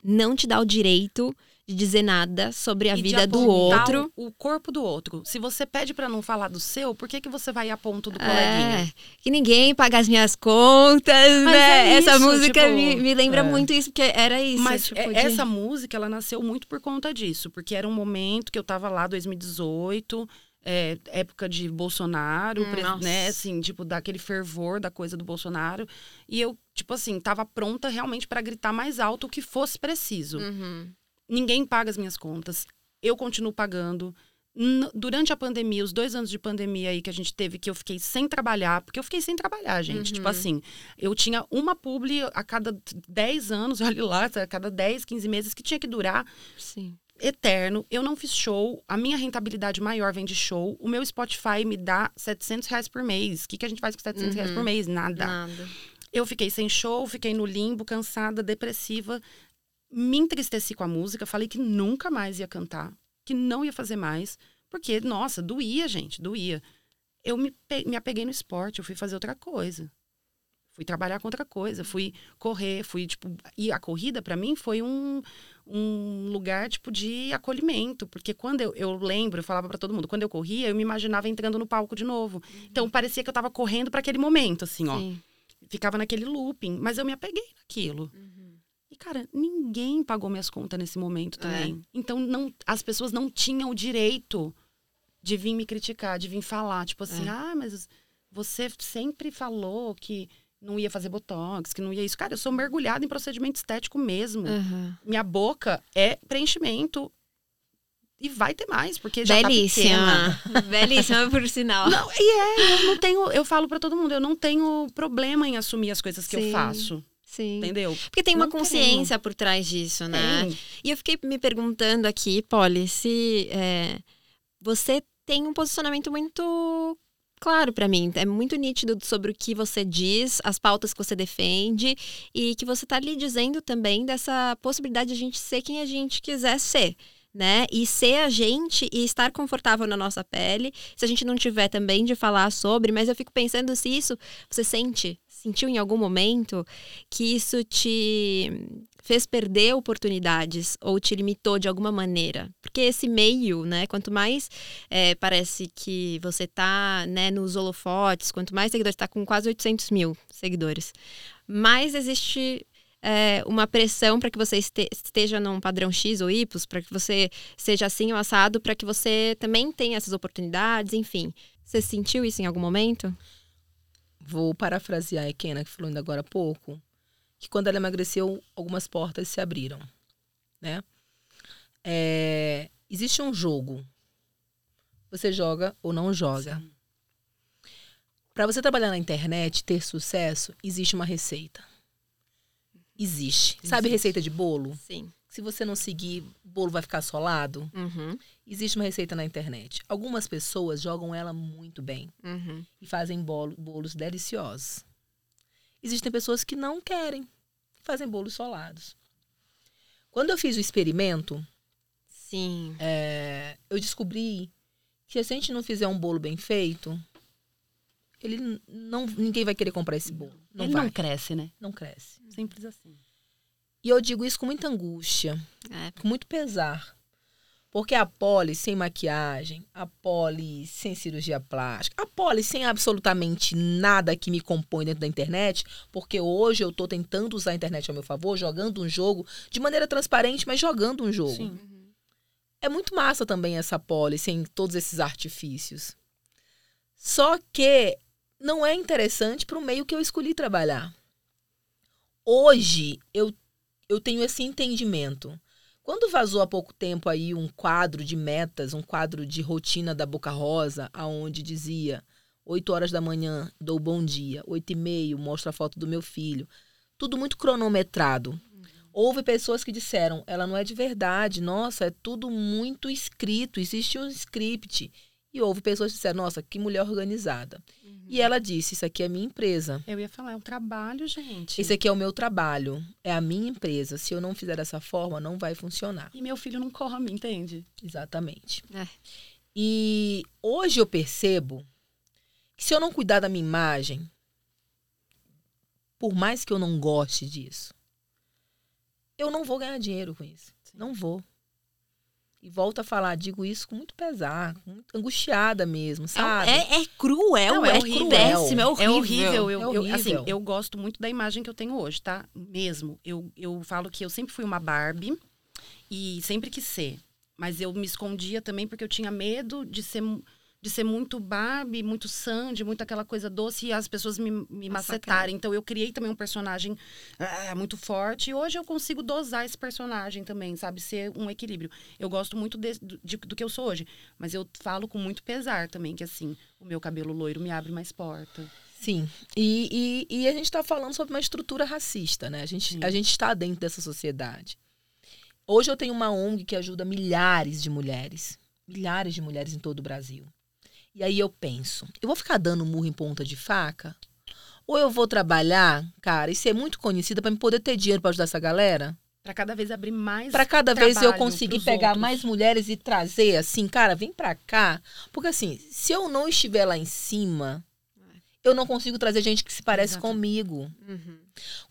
não te dá o direito de dizer nada sobre a e vida do outro. O, corpo do outro. Se você pede para não falar do seu, por que, que você vai a ponto do é, coleguinha? Que ninguém paga as minhas contas, Mas né? É isso, essa música tipo, me, me lembra é. muito isso, porque era isso. Mas tipo, de... essa música, ela nasceu muito por conta disso. Porque era um momento que eu tava lá, 2018... É, época de Bolsonaro, hum, né, assim, tipo, daquele fervor da coisa do Bolsonaro. E eu, tipo assim, tava pronta realmente para gritar mais alto o que fosse preciso. Uhum ninguém paga as minhas contas. Eu continuo pagando. Durante a pandemia, os dois anos de pandemia aí que a gente teve, que eu fiquei sem trabalhar, porque eu fiquei sem trabalhar, gente. Tipo uhum. Tipo assim, eu tinha uma publi a cada 10 anos, olha lá, a cada 10, 15 meses, que tinha que durar. Sim eterno. Eu não fiz show. A minha rentabilidade maior vem de show. O meu Spotify me dá 700 reais por mês. O que, que a gente faz com 700 uhum. reais por uhum. mês? Nada. Nada. Eu fiquei sem show, fiquei no limbo, cansada, depressiva me entristeci com a música, falei que nunca mais ia cantar, que não ia fazer mais, porque, nossa, doía, gente, doía. Eu me, me apeguei no esporte, eu fui fazer outra coisa. Fui trabalhar com outra coisa, fui correr, fui, tipo... E a corrida, para mim, foi um, um lugar, tipo, de acolhimento. Porque quando eu, eu lembro, eu falava para todo mundo, quando eu corria, eu me imaginava entrando no palco de novo. Uhum. Então, parecia que eu tava correndo para aquele momento, assim, ó. Sim. Ficava naquele looping. Mas eu me apeguei naquilo. Uhum. E, cara, ninguém pagou minhas contas nesse momento também. É. Então, não, as pessoas não tinham o direito de vir me criticar, de vir falar. Tipo assim, é. ah, mas você sempre falou que não ia fazer botox, que não ia isso. Cara, eu sou mergulhada em procedimento estético mesmo. Uhum. Minha boca é preenchimento. E vai ter mais, porque já Belíssima. tá Belíssima, por sinal. Não, e é, eu não tenho, eu falo para todo mundo, eu não tenho problema em assumir as coisas que Sim. eu faço. Sim. Entendeu? Porque tem uma Não consciência por trás disso, né? E eu fiquei me perguntando aqui, Polly, se é, você tem um posicionamento muito claro para mim. É muito nítido sobre o que você diz, as pautas que você defende e que você tá ali dizendo também dessa possibilidade de a gente ser quem a gente quiser ser. Né? E ser a gente e estar confortável na nossa pele. Se a gente não tiver também de falar sobre, mas eu fico pensando se isso você sente sentiu em algum momento que isso te fez perder oportunidades ou te limitou de alguma maneira? Porque esse meio, né? Quanto mais é, parece que você tá né, nos holofotes, quanto mais seguidores, está com quase 800 mil seguidores, mais existe é, uma pressão para que você esteja num padrão X ou Y, para que você seja assim ou assado, para que você também tenha essas oportunidades, enfim. Você sentiu isso em algum momento? Vou parafrasear a Ekena, que falou ainda agora há pouco, que quando ela emagreceu, algumas portas se abriram, né? É, existe um jogo. Você joga ou não joga. Para você trabalhar na internet, ter sucesso, existe uma receita. Existe. existe. Sabe receita de bolo? Sim. Se você não seguir, o bolo vai ficar solado. Uhum. Existe uma receita na internet. Algumas pessoas jogam ela muito bem uhum. e fazem bolo, bolos deliciosos. Existem pessoas que não querem, fazem bolos solados. Quando eu fiz o experimento, sim, é, eu descobri que se a gente não fizer um bolo bem feito, ele não, ninguém vai querer comprar esse bolo. Não ele vai. não cresce, né? Não cresce. Simples assim. E eu digo isso com muita angústia, é. com muito pesar. Porque a Poli sem maquiagem, a Poli sem cirurgia plástica, a Poli sem absolutamente nada que me compõe dentro da internet, porque hoje eu estou tentando usar a internet ao meu favor, jogando um jogo de maneira transparente, mas jogando um jogo. Sim. É muito massa também essa Poli sem todos esses artifícios. Só que não é interessante para o meio que eu escolhi trabalhar. Hoje eu, eu tenho esse entendimento. Quando vazou há pouco tempo aí um quadro de metas, um quadro de rotina da Boca Rosa, aonde dizia 8 horas da manhã dou bom dia, 8 e meio mostro a foto do meu filho, tudo muito cronometrado. Uhum. Houve pessoas que disseram, ela não é de verdade, nossa, é tudo muito escrito, existe um script. E houve pessoas que disseram, nossa, que mulher organizada. Uhum. E ela disse, isso aqui é minha empresa. Eu ia falar, é um trabalho, gente. Esse aqui é o meu trabalho, é a minha empresa. Se eu não fizer dessa forma, não vai funcionar. E meu filho não come, entende? Exatamente. É. E hoje eu percebo que se eu não cuidar da minha imagem, por mais que eu não goste disso, eu não vou ganhar dinheiro com isso. Não vou. E volto a falar, digo isso com muito pesar, muito angustiada mesmo, é sabe? É, é cruel, Não, é, é horrível. Péssimo, é horrível. É horrível. Eu, é horrível. Eu, assim, eu gosto muito da imagem que eu tenho hoje, tá? Mesmo. Eu, eu falo que eu sempre fui uma Barbie e sempre quis ser. Mas eu me escondia também porque eu tinha medo de ser de ser muito Barbie, muito Sandy, muito aquela coisa doce e as pessoas me, me macetarem. Então eu criei também um personagem ah, muito forte e hoje eu consigo dosar esse personagem também, sabe? Ser um equilíbrio. Eu gosto muito de, de, do que eu sou hoje, mas eu falo com muito pesar também, que assim, o meu cabelo loiro me abre mais porta. Sim, e, e, e a gente está falando sobre uma estrutura racista, né? A gente, a gente está dentro dessa sociedade. Hoje eu tenho uma ONG que ajuda milhares de mulheres, milhares de mulheres em todo o Brasil. E aí eu penso, eu vou ficar dando murro em ponta de faca? Ou eu vou trabalhar, cara, e ser muito conhecida para me poder ter dinheiro para ajudar essa galera? Para cada vez abrir mais. Para cada vez eu conseguir pegar outros. mais mulheres e trazer assim, cara, vem para cá. Porque assim, se eu não estiver lá em cima, eu não consigo trazer gente que se parece Exato. comigo. Uhum.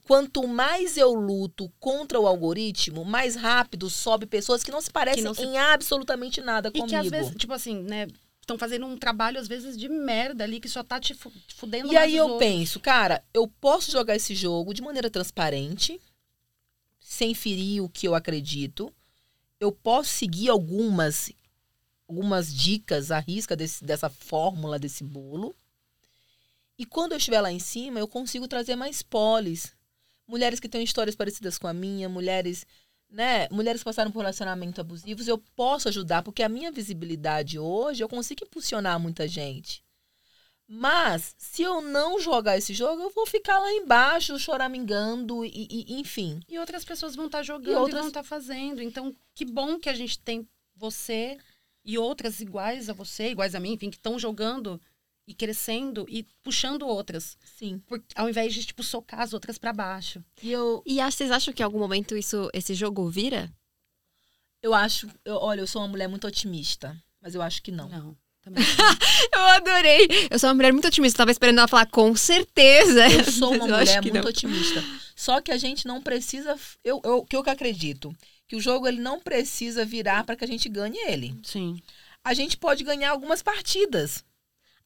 Quanto mais eu luto contra o algoritmo, mais rápido sobe pessoas que não se parecem não se... em absolutamente nada e comigo. E que às vezes, tipo assim, né, estão fazendo um trabalho, às vezes, de merda ali, que só tá te fudendo E aí eu outros. penso, cara, eu posso jogar esse jogo de maneira transparente, sem ferir o que eu acredito. Eu posso seguir algumas algumas dicas à risca desse, dessa fórmula, desse bolo. E quando eu estiver lá em cima, eu consigo trazer mais polis. Mulheres que têm histórias parecidas com a minha, mulheres né, mulheres que passaram por relacionamentos abusivos, eu posso ajudar, porque a minha visibilidade hoje, eu consigo impulsionar muita gente. Mas, se eu não jogar esse jogo, eu vou ficar lá embaixo, choramingando, e, e enfim. E outras pessoas vão estar tá jogando e, outras... e vão estar tá fazendo. Então, que bom que a gente tem você e outras iguais a você, iguais a mim, enfim, que estão jogando e crescendo e puxando outras. Sim. Por, ao invés de, tipo, socar as outras para baixo. E, eu... e vocês acham que em algum momento isso, esse jogo vira? Eu acho. Eu, olha, eu sou uma mulher muito otimista, mas eu acho que não. Não. eu adorei. Eu sou uma mulher muito otimista. Tava esperando ela falar com certeza. Eu sou uma mulher muito não. otimista. Só que a gente não precisa. Eu, eu, que eu que acredito que o jogo ele não precisa virar para que a gente ganhe ele. Sim. A gente pode ganhar algumas partidas.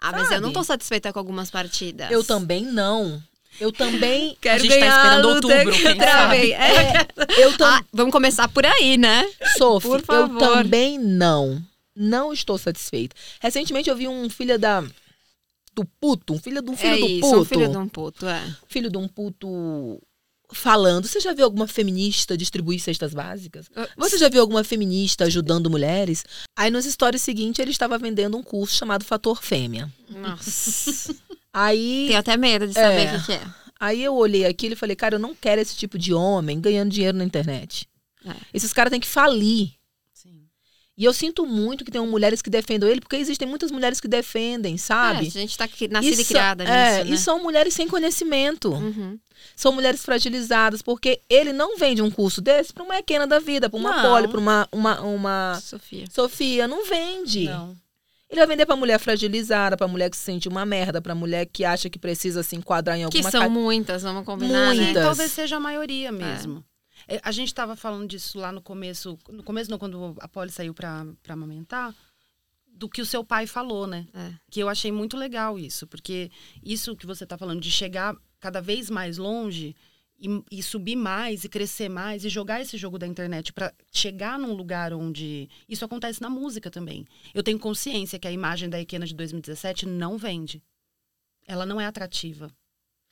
Ah, Sabe? mas eu não tô satisfeita com algumas partidas. Eu também não. Eu também. Quero a gente tá ganhar tá esperando outubro, quem sabe? É, é, eu tam... ah, vamos começar por aí, né? Sophie, por favor. eu também não. Não estou satisfeita. Recentemente eu vi um filho da. Do puto, um filho de um filho é do isso, puto. Um filho de um puto, é. Filho de um puto falando. Você já viu alguma feminista distribuir cestas básicas? Ah, Você já viu alguma feminista ajudando mulheres? Aí nos stories seguintes ele estava vendendo um curso chamado Fator Fêmea. Nossa. Aí. Tenho até medo de saber é, o que é. Aí eu olhei aquilo e falei, cara, eu não quero esse tipo de homem ganhando dinheiro na internet. É. Esses caras têm que falir. E eu sinto muito que tem mulheres que defendam ele, porque existem muitas mulheres que defendem, sabe? É, a gente tá nascida e, e criada é, nisso, né? E são mulheres sem conhecimento. Uhum. São mulheres fragilizadas, porque ele não vende um curso desse para uma Equena da vida, para uma Poli, para uma, uma, uma... Sofia. Sofia, não vende. Não. Ele vai vender pra mulher fragilizada, pra mulher que se sente uma merda, pra mulher que acha que precisa se enquadrar em alguma Que são ca... muitas, vamos combinar, muitas. né? Talvez seja a maioria mesmo. É. É, a gente estava falando disso lá no começo, no começo não, quando a Polly saiu para amamentar, do que o seu pai falou, né? É. Que eu achei muito legal isso, porque isso que você está falando de chegar cada vez mais longe e, e, subir mais e crescer mais e jogar esse jogo da internet para chegar num lugar onde isso acontece na música também. Eu tenho consciência que a imagem da Ikena de 2017 não vende. Ela não é atrativa.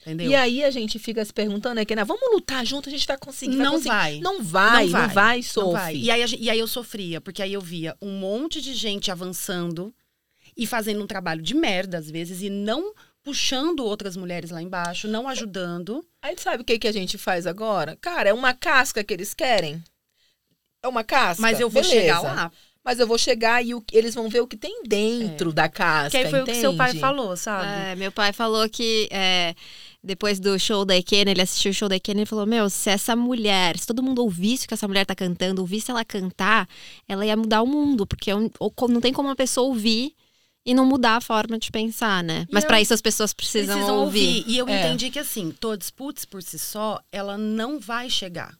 Entendeu? E aí a gente fica se perguntando, Ikena, vamos lutar junto, a gente vai conseguir. Não vai. Não vai, não vai, não vai, não vai. E, aí, e aí eu sofria, porque aí eu via um monte de gente avançando e fazendo um trabalho de merda às vezes e não puxando outras mulheres lá embaixo, não ajudando. Aí sabe o que, que a gente faz agora? Cara, é uma casca que eles querem. É uma casca. Mas eu vou Beleza. chegar lá. Mas eu vou chegar e o, eles vão ver o que tem dentro é. da casca. Que aí foi entende? o que seu pai falou, sabe? É, meu pai falou que é, depois do show da Ikena, ele assistiu o show da Ikena e falou: Meu, se essa mulher, se todo mundo ouvisse o que essa mulher tá cantando, ouvisse ela cantar, ela ia mudar o mundo. Porque é não tem como uma pessoa ouvir e não mudar a forma de pensar, né? Mas para isso as pessoas precisam, precisam ouvir. ouvir. E eu é. entendi que assim, todos putz por si só, ela não vai chegar.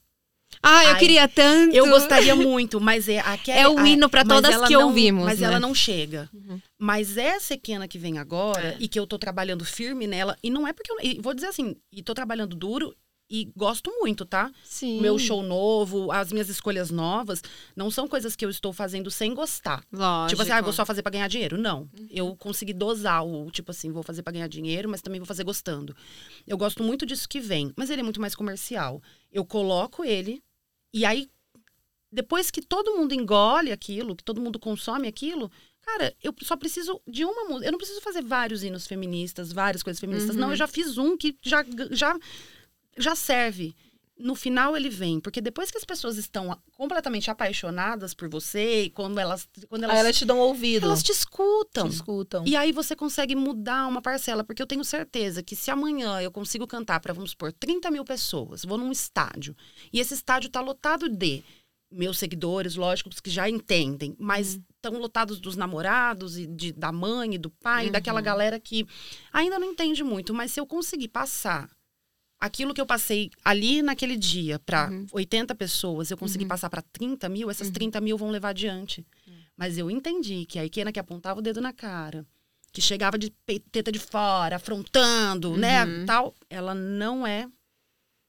Ah, eu Ai, queria tanto. Eu gostaria muito, mas é aquela, É o hino para todas que não, ouvimos. Mas né? ela não chega. Uhum. Mas essa pequena que vem agora é. e que eu tô trabalhando firme nela, e não é porque eu. vou dizer assim, e tô trabalhando duro e gosto muito, tá? Sim. Meu show novo, as minhas escolhas novas, não são coisas que eu estou fazendo sem gostar. Lógico. Tipo assim, ah, vou só fazer para ganhar dinheiro. Não. Uhum. Eu consegui dosar o, tipo assim, vou fazer para ganhar dinheiro, mas também vou fazer gostando. Eu gosto muito disso que vem, mas ele é muito mais comercial. Eu coloco ele e aí depois que todo mundo engole aquilo, que todo mundo consome aquilo, Cara, eu só preciso de uma música. Eu não preciso fazer vários hinos feministas, várias coisas feministas. Uhum. Não, eu já fiz um que já, já já serve. No final ele vem, porque depois que as pessoas estão completamente apaixonadas por você, e quando elas. Quando elas, aí elas te dão ouvido. Elas te escutam. Te escutam. E aí você consegue mudar uma parcela, porque eu tenho certeza que se amanhã eu consigo cantar para, vamos supor, 30 mil pessoas, vou num estádio, e esse estádio tá lotado de meus seguidores, lógico, que já entendem, mas estão uhum. lotados dos namorados e de, da mãe e do pai, uhum. daquela galera que ainda não entende muito, mas se eu conseguir passar aquilo que eu passei ali naquele dia para uhum. 80 pessoas, eu consegui uhum. passar para 30 mil, essas uhum. 30 mil vão levar adiante. Uhum. Mas eu entendi que a Ikena que apontava o dedo na cara, que chegava de teta de fora, afrontando, né, uhum. tal, ela não é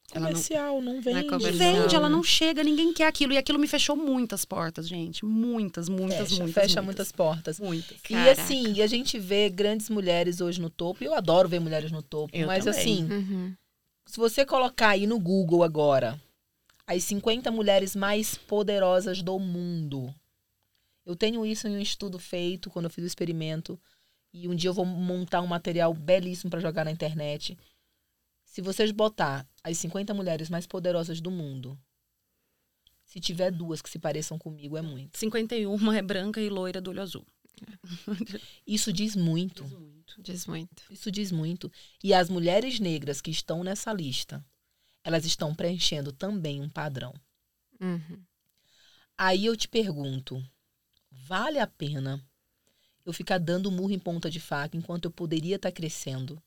comercial, não, não vende. Não é vende, ela não chega, ninguém quer aquilo. E aquilo me fechou muitas portas, gente. Muitas, muitas, fecha, muitas. Fecha muitas, muitas portas. Muitas. E Caraca. assim, a gente vê grandes mulheres hoje no topo. E eu adoro ver mulheres no topo. Eu mas também. assim, uhum se você colocar aí no Google agora as 50 mulheres mais poderosas do mundo. Eu tenho isso em um estudo feito quando eu fiz o experimento e um dia eu vou montar um material belíssimo para jogar na internet. Se vocês botar as 50 mulheres mais poderosas do mundo, se tiver duas que se pareçam comigo, é muito. 51 é branca e loira do olho azul. Isso diz muito. Diz muito. Diz muito. Isso diz muito. E as mulheres negras que estão nessa lista, elas estão preenchendo também um padrão. Uhum. Aí eu te pergunto: vale a pena eu ficar dando murro em ponta de faca enquanto eu poderia estar tá crescendo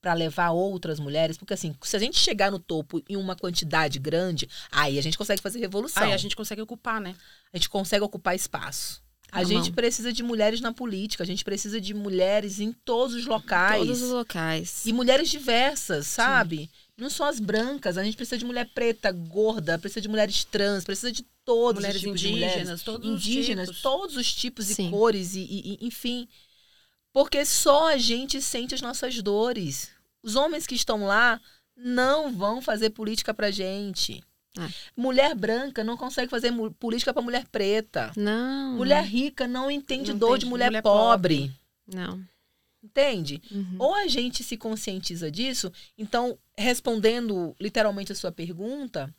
para levar outras mulheres? Porque assim, se a gente chegar no topo em uma quantidade grande, aí a gente consegue fazer revolução. Aí a gente consegue ocupar, né? A gente consegue ocupar espaço. A gente precisa de mulheres na política, a gente precisa de mulheres em todos os locais. Todos os locais. E mulheres diversas, sabe? Sim. Não só as brancas, a gente precisa de mulher preta, gorda, precisa de mulheres trans, precisa de todos mulheres os tipos indígenas, de mulheres. Todos indígenas, os todos os tipos Sim. e cores, e, e, enfim. Porque só a gente sente as nossas dores. Os homens que estão lá não vão fazer política pra gente. É. Mulher branca não consegue fazer política para mulher preta. Não. Mulher rica não entende não dor de mulher, mulher pobre. pobre. Não. Entende? Uhum. Ou a gente se conscientiza disso. Então, respondendo literalmente a sua pergunta,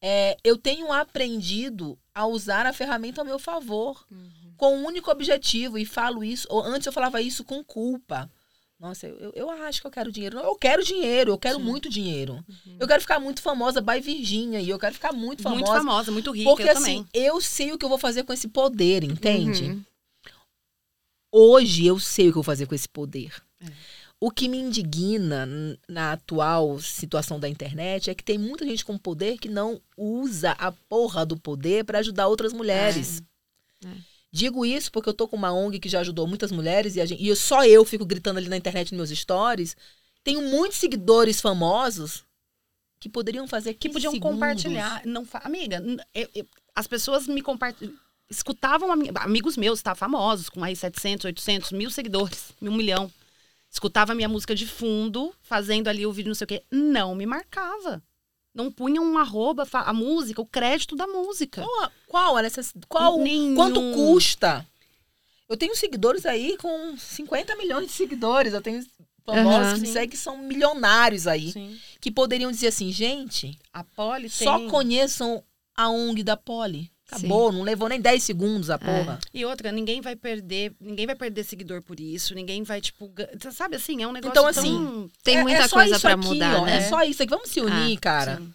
é, eu tenho aprendido a usar a ferramenta ao meu favor, uhum. com um único objetivo, e falo isso, ou antes eu falava isso com culpa. Nossa, eu, eu acho que eu quero dinheiro. Não, eu quero dinheiro, eu quero Sim. muito dinheiro. Uhum. Eu quero ficar muito famosa, by Virginia, e eu quero ficar muito famosa. Muito famosa, muito rica, Porque eu assim, também. eu sei o que eu vou fazer com esse poder, entende? Uhum. Hoje eu sei o que eu vou fazer com esse poder. É. O que me indigna na atual situação da internet é que tem muita gente com poder que não usa a porra do poder para ajudar outras mulheres. É. É. Digo isso porque eu tô com uma ONG que já ajudou muitas mulheres e, gente, e só eu fico gritando ali na internet nos meus stories. Tenho muitos seguidores famosos que poderiam fazer que podiam segundos. compartilhar. Não. Amiga, eu, eu, as pessoas me compartilham. Escutavam amigos meus, tá? Famosos, com aí 700, 800, mil seguidores, um milhão. Escutava minha música de fundo, fazendo ali o vídeo, não sei o quê. Não me marcava. Não punha um arroba, a música, o crédito da música. Qual? qual, essa, qual Nenhum. Quanto custa? Eu tenho seguidores aí com 50 milhões de seguidores. Eu tenho famosos uhum, que me seguem que são milionários aí. Sim. Que poderiam dizer assim, gente, a Poli só tem... conheçam a ONG da Poli. Acabou, Sim. não levou nem 10 segundos a é. porra. É. E outra, ninguém vai perder, ninguém vai perder seguidor por isso, ninguém vai, tipo, sabe assim, é um negócio Então, assim, tão... tem é, muita é coisa para mudar, ó, né? É só isso aqui, vamos se unir, ah, cara. Sim.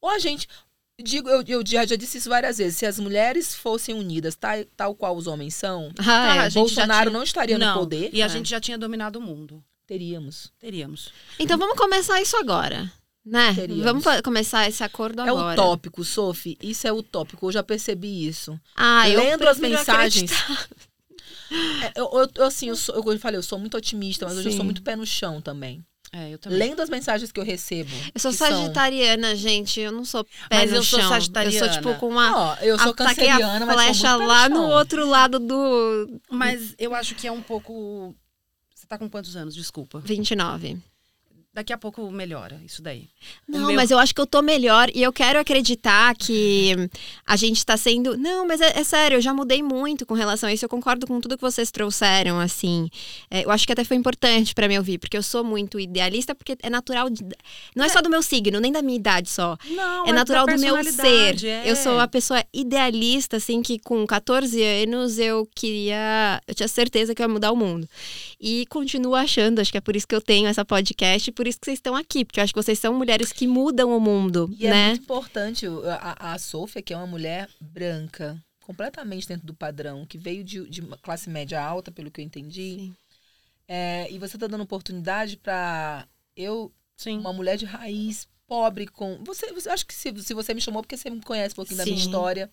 Ou a gente, digo, eu, eu já, já, disse isso várias vezes, se as mulheres fossem unidas tal, tal qual os homens são, ah, é, Bolsonaro tinha... não estaria não, no poder. E a é. gente já tinha dominado o mundo. Teríamos. Teríamos. Então vamos começar isso agora. Né? Teríamos. Vamos começar esse acordo é agora. É utópico, Sophie. Isso é utópico. Eu já percebi isso. Ah, Lendo as mensagens. É, eu, eu, eu, assim, eu, sou, eu falei, eu sou muito otimista, mas Sim. hoje eu sou muito pé no chão também. É, eu também. Lendo as mensagens que eu recebo. Eu sou sagitariana, são... gente. Eu não sou pé mas no eu chão. Sou sagitariana. Eu sou tipo com uma. Oh, eu sou canceriana, a flecha lá no, no outro lado do. Mas eu acho que é um pouco. Você tá com quantos anos? Desculpa. 29 daqui a pouco melhora isso daí. Não, meu... mas eu acho que eu tô melhor e eu quero acreditar que a gente tá sendo. Não, mas é, é, sério, eu já mudei muito com relação a isso. Eu concordo com tudo que vocês trouxeram, assim. É, eu acho que até foi importante para me ouvir, porque eu sou muito idealista, porque é natural. De... Não é, é, só do meu signo, nem da minha idade só. Não, é, é natural do meu ser. Eu sou a pessoa idealista, assim, que com 14 anos eu queria. Eu tinha certeza que eu ia mudar o mundo. E continuo achando, acho que é por isso que eu tenho essa podcast, por isso que vocês estão aqui, porque eu acho que vocês são mulheres que mudam o mundo, e é né? é muito importante, a, a Sofia, que é uma mulher branca, completamente dentro do padrão, que veio de, de classe média alta, pelo que eu entendi. É, e você está dando oportunidade para eu, Sim. uma mulher de raiz, pobre, com. Você, você acho que se, se você me chamou porque você me conhece um pouquinho Sim. da minha história.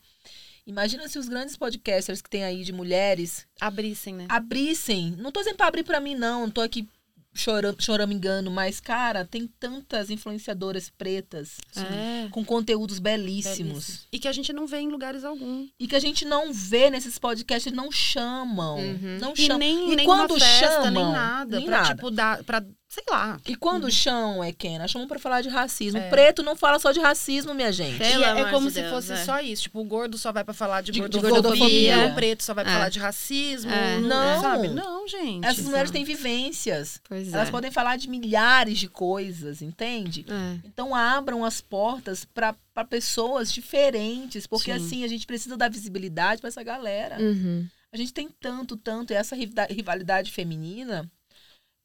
Imagina se os grandes podcasters que tem aí de mulheres abrissem, né? Abrissem. Não tô dizendo para abrir para mim não, não tô aqui chorando, chorando engano, mas, cara, tem tantas influenciadoras pretas é. com conteúdos belíssimos. Belíssimo. E que a gente não vê em lugares algum. E que a gente não vê nesses podcasts, não chamam. Uhum. Não chamam. E nem, e nem quando festa, chamam, nem nada. Nem pra, nada. tipo, dar, pra sei lá. E quando chamam, é Kena, chamam pra falar de racismo. É. Preto não fala só de racismo, minha gente. É, é, como de se Deus, fosse é. só isso. Tipo, o gordo só vai pra falar de, de gordofobia, gordofobia. o preto só vai pra é. falar de racismo. É. Não, sabe? Não, gente. Essas mulheres têm vivências. Pois Elas podem falar de milhares de coisas, entende? Então abram as portas pra, pra pessoas diferentes, porque Sim. assim a gente precisa dar visibilidade pra essa galera. Uhum. A gente tem tanto, tanto, e essa rivalidade feminina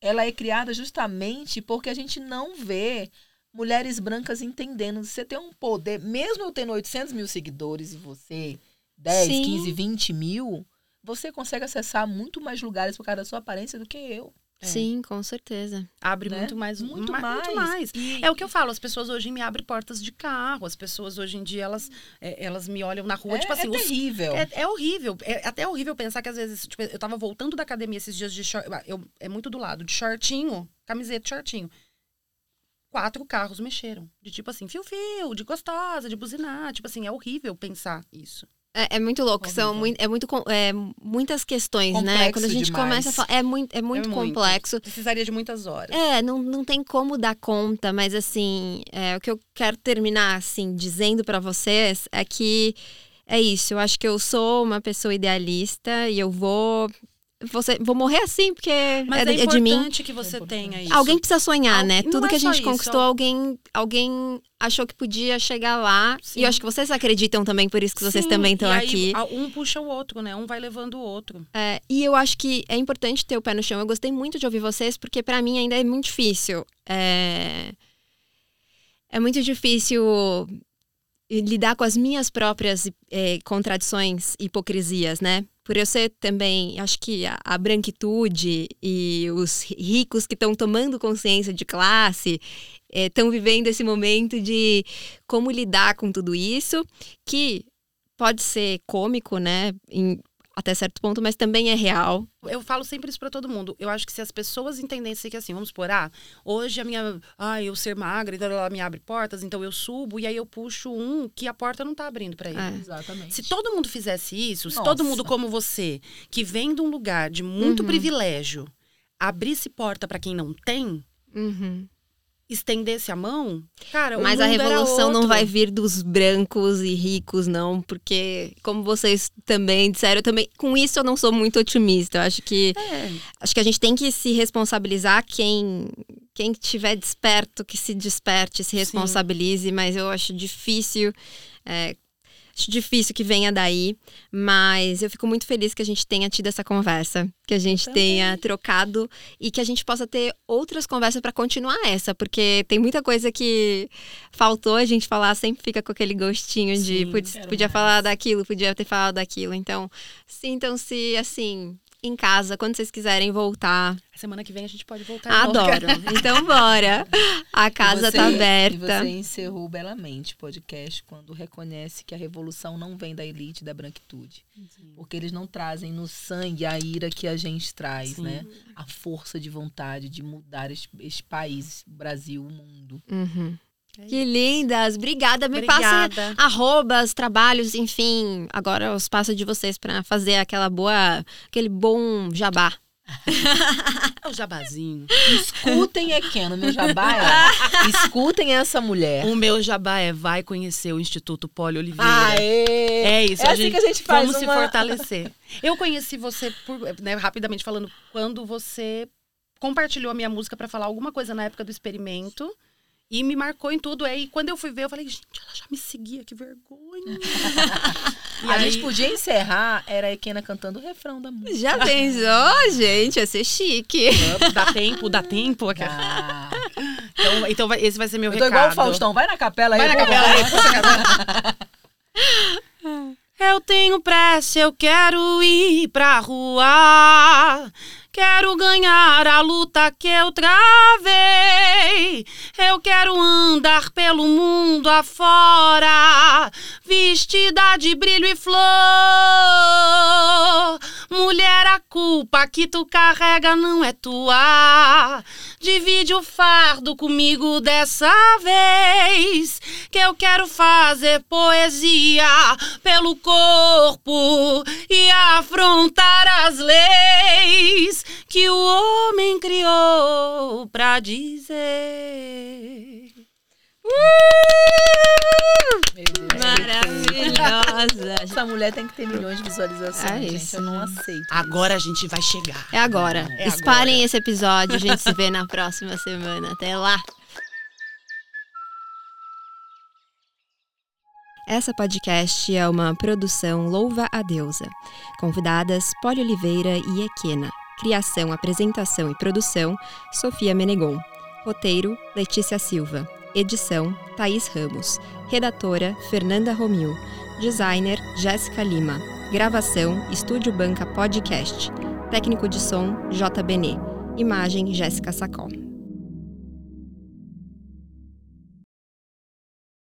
ela é criada justamente porque a gente não vê mulheres brancas entendendo. Você tem um poder, mesmo eu tendo 800 mil seguidores e você 10, Sim. 15, 20 mil, você consegue acessar muito mais lugares por causa da sua aparência do que eu. É. Sim, com certeza. Abre né? muito mais. Muito mais. Muito mais. E... É o que eu falo, as pessoas hoje me abrem portas de carro, as pessoas hoje em dia, elas, é, elas me olham na rua, é, tipo assim. É terrível. É, é, horrível. É até horrível pensar que às vezes, tipo, eu tava voltando da academia esses dias de short, eu, é muito do lado, de shortinho, camiseta, shortinho. Quatro carros mexeram. De tipo assim, fio-fio, de gostosa, de buzinar. Tipo assim, é horrível pensar isso. É, é, muito louco, são muito, é muito é, muitas questões, complexo né? Quando a gente demais. começa a falar, é muito, é muito é complexo. Muito. Precisaria de muitas horas. É, não, não tem como dar conta, mas assim, é, o que eu quero terminar assim dizendo para vocês é que é isso. Eu acho que eu sou uma pessoa idealista e eu vou você, vou morrer assim, porque Mas é, é, é de mim. importante que você tenha isso. Alguém precisa sonhar, Al... né? Tudo que a gente conquistou, alguém, alguém achou que podia chegar lá. Sim. E eu acho que vocês acreditam também, por isso que vocês Sim, também estão aqui. Um puxa o outro, né? Um vai levando o outro. É, e eu acho que é importante ter o pé no chão. Eu gostei muito de ouvir vocês, porque para mim ainda é muito difícil. É, é muito difícil lidar com as minhas próprias é, contradições, hipocrisias, né? Por eu ser também, acho que a, a branquitude e os ricos que estão tomando consciência de classe estão é, vivendo esse momento de como lidar com tudo isso, que pode ser cômico, né? Em, até certo ponto, mas também é real. Eu falo sempre isso para todo mundo. Eu acho que se as pessoas entendessem que assim, vamos por, ah, hoje a minha, ah, eu ser magra, então ela me abre portas, então eu subo e aí eu puxo um que a porta não tá abrindo para ele. É. Exatamente. Se todo mundo fizesse isso, se Nossa. todo mundo como você, que vem de um lugar de muito Uhum. privilégio, abrisse porta para quem não tem, Uhum. Estendesse a mão, cara, o Mas a revolução não vai vir dos brancos e ricos, não, porque, como vocês também disseram, eu também, com isso eu não sou muito otimista. Eu acho que É. acho que a gente tem que se responsabilizar quem quem estiver desperto que se desperte se responsabilize mas eu acho difícil é, acho difícil que venha daí mas eu fico muito feliz que a gente tenha tido essa conversa que a gente tenha trocado e que a gente possa ter outras conversas para continuar essa porque tem muita coisa que faltou a gente falar sempre fica com aquele gostinho de Sim, quero podia mais. falar daquilo podia ter falado daquilo então sintam-se assim em casa, quando vocês quiserem voltar. Semana que vem a gente pode voltar. Adoro. Então bora. A casa E você- tá E aberta. você encerrou belamente o podcast quando reconhece que a revolução não vem da elite da branquitude. Porque eles não trazem no sangue a ira que a gente traz, Sim. né? A força de vontade de mudar este, este país, Brasil, o mundo. Uhum. É Que lindas. Obrigada. Me passem Obrigada. arrobas, trabalhos, enfim. Agora eu espaço de vocês para fazer aquela boa, aquele bom jabá. É o jabazinho. Escutem Ekeno, meu jabá é. Escutem essa mulher. O meu jabá é vai conhecer o Instituto Poli Oliveira. Aê! É isso, É a assim gente, que a gente faz vamos uma- se fortalecer. Eu conheci você, por, né, rapidamente falando, quando você compartilhou a minha música pra falar alguma coisa na época do experimento. E me marcou em tudo. Aí, quando eu fui ver, eu falei, gente, ela já me seguia, que vergonha. e A aí, gente podia encerrar, era a Ekena cantando o refrão da música. Já pensou, gente? Ia ser chique. dá tempo, dá tempo. Ah, Então, então vai- esse vai ser meu eu tô recado. igual o Faustão, vai na capela aí. Vai na capela aí. Eu tenho pressa, eu quero ir pra rua. Quero ganhar a luta que eu travei. Eu quero andar pelo mundo afora, vestida de brilho e flor. Mulher, a culpa que tu carrega não é tua. Divide o fardo comigo dessa vez. Que eu quero fazer poesia pelo corpo e afrontar as leis que o homem criou pra dizer. Maravilhosa. Essa mulher tem que ter milhões de visualizações, É gente. isso. Eu não aceito. Agora a gente vai chegar. É agora. É Espalhem agora. esse episódio. A gente se vê na próxima semana. Até lá. Essa podcast é uma produção Louva a Deusa. Convidadas Poli Oliveira e Equena. Criação, apresentação e produção Sofia Menegon. Roteiro Letícia Silva. Edição Thaís Ramos. Redatora Fernanda Romil. Designer Jéssica Lima. Gravação Estúdio Banca Podcast. Técnico de som J. Benê. Imagem Jéssica Sacol.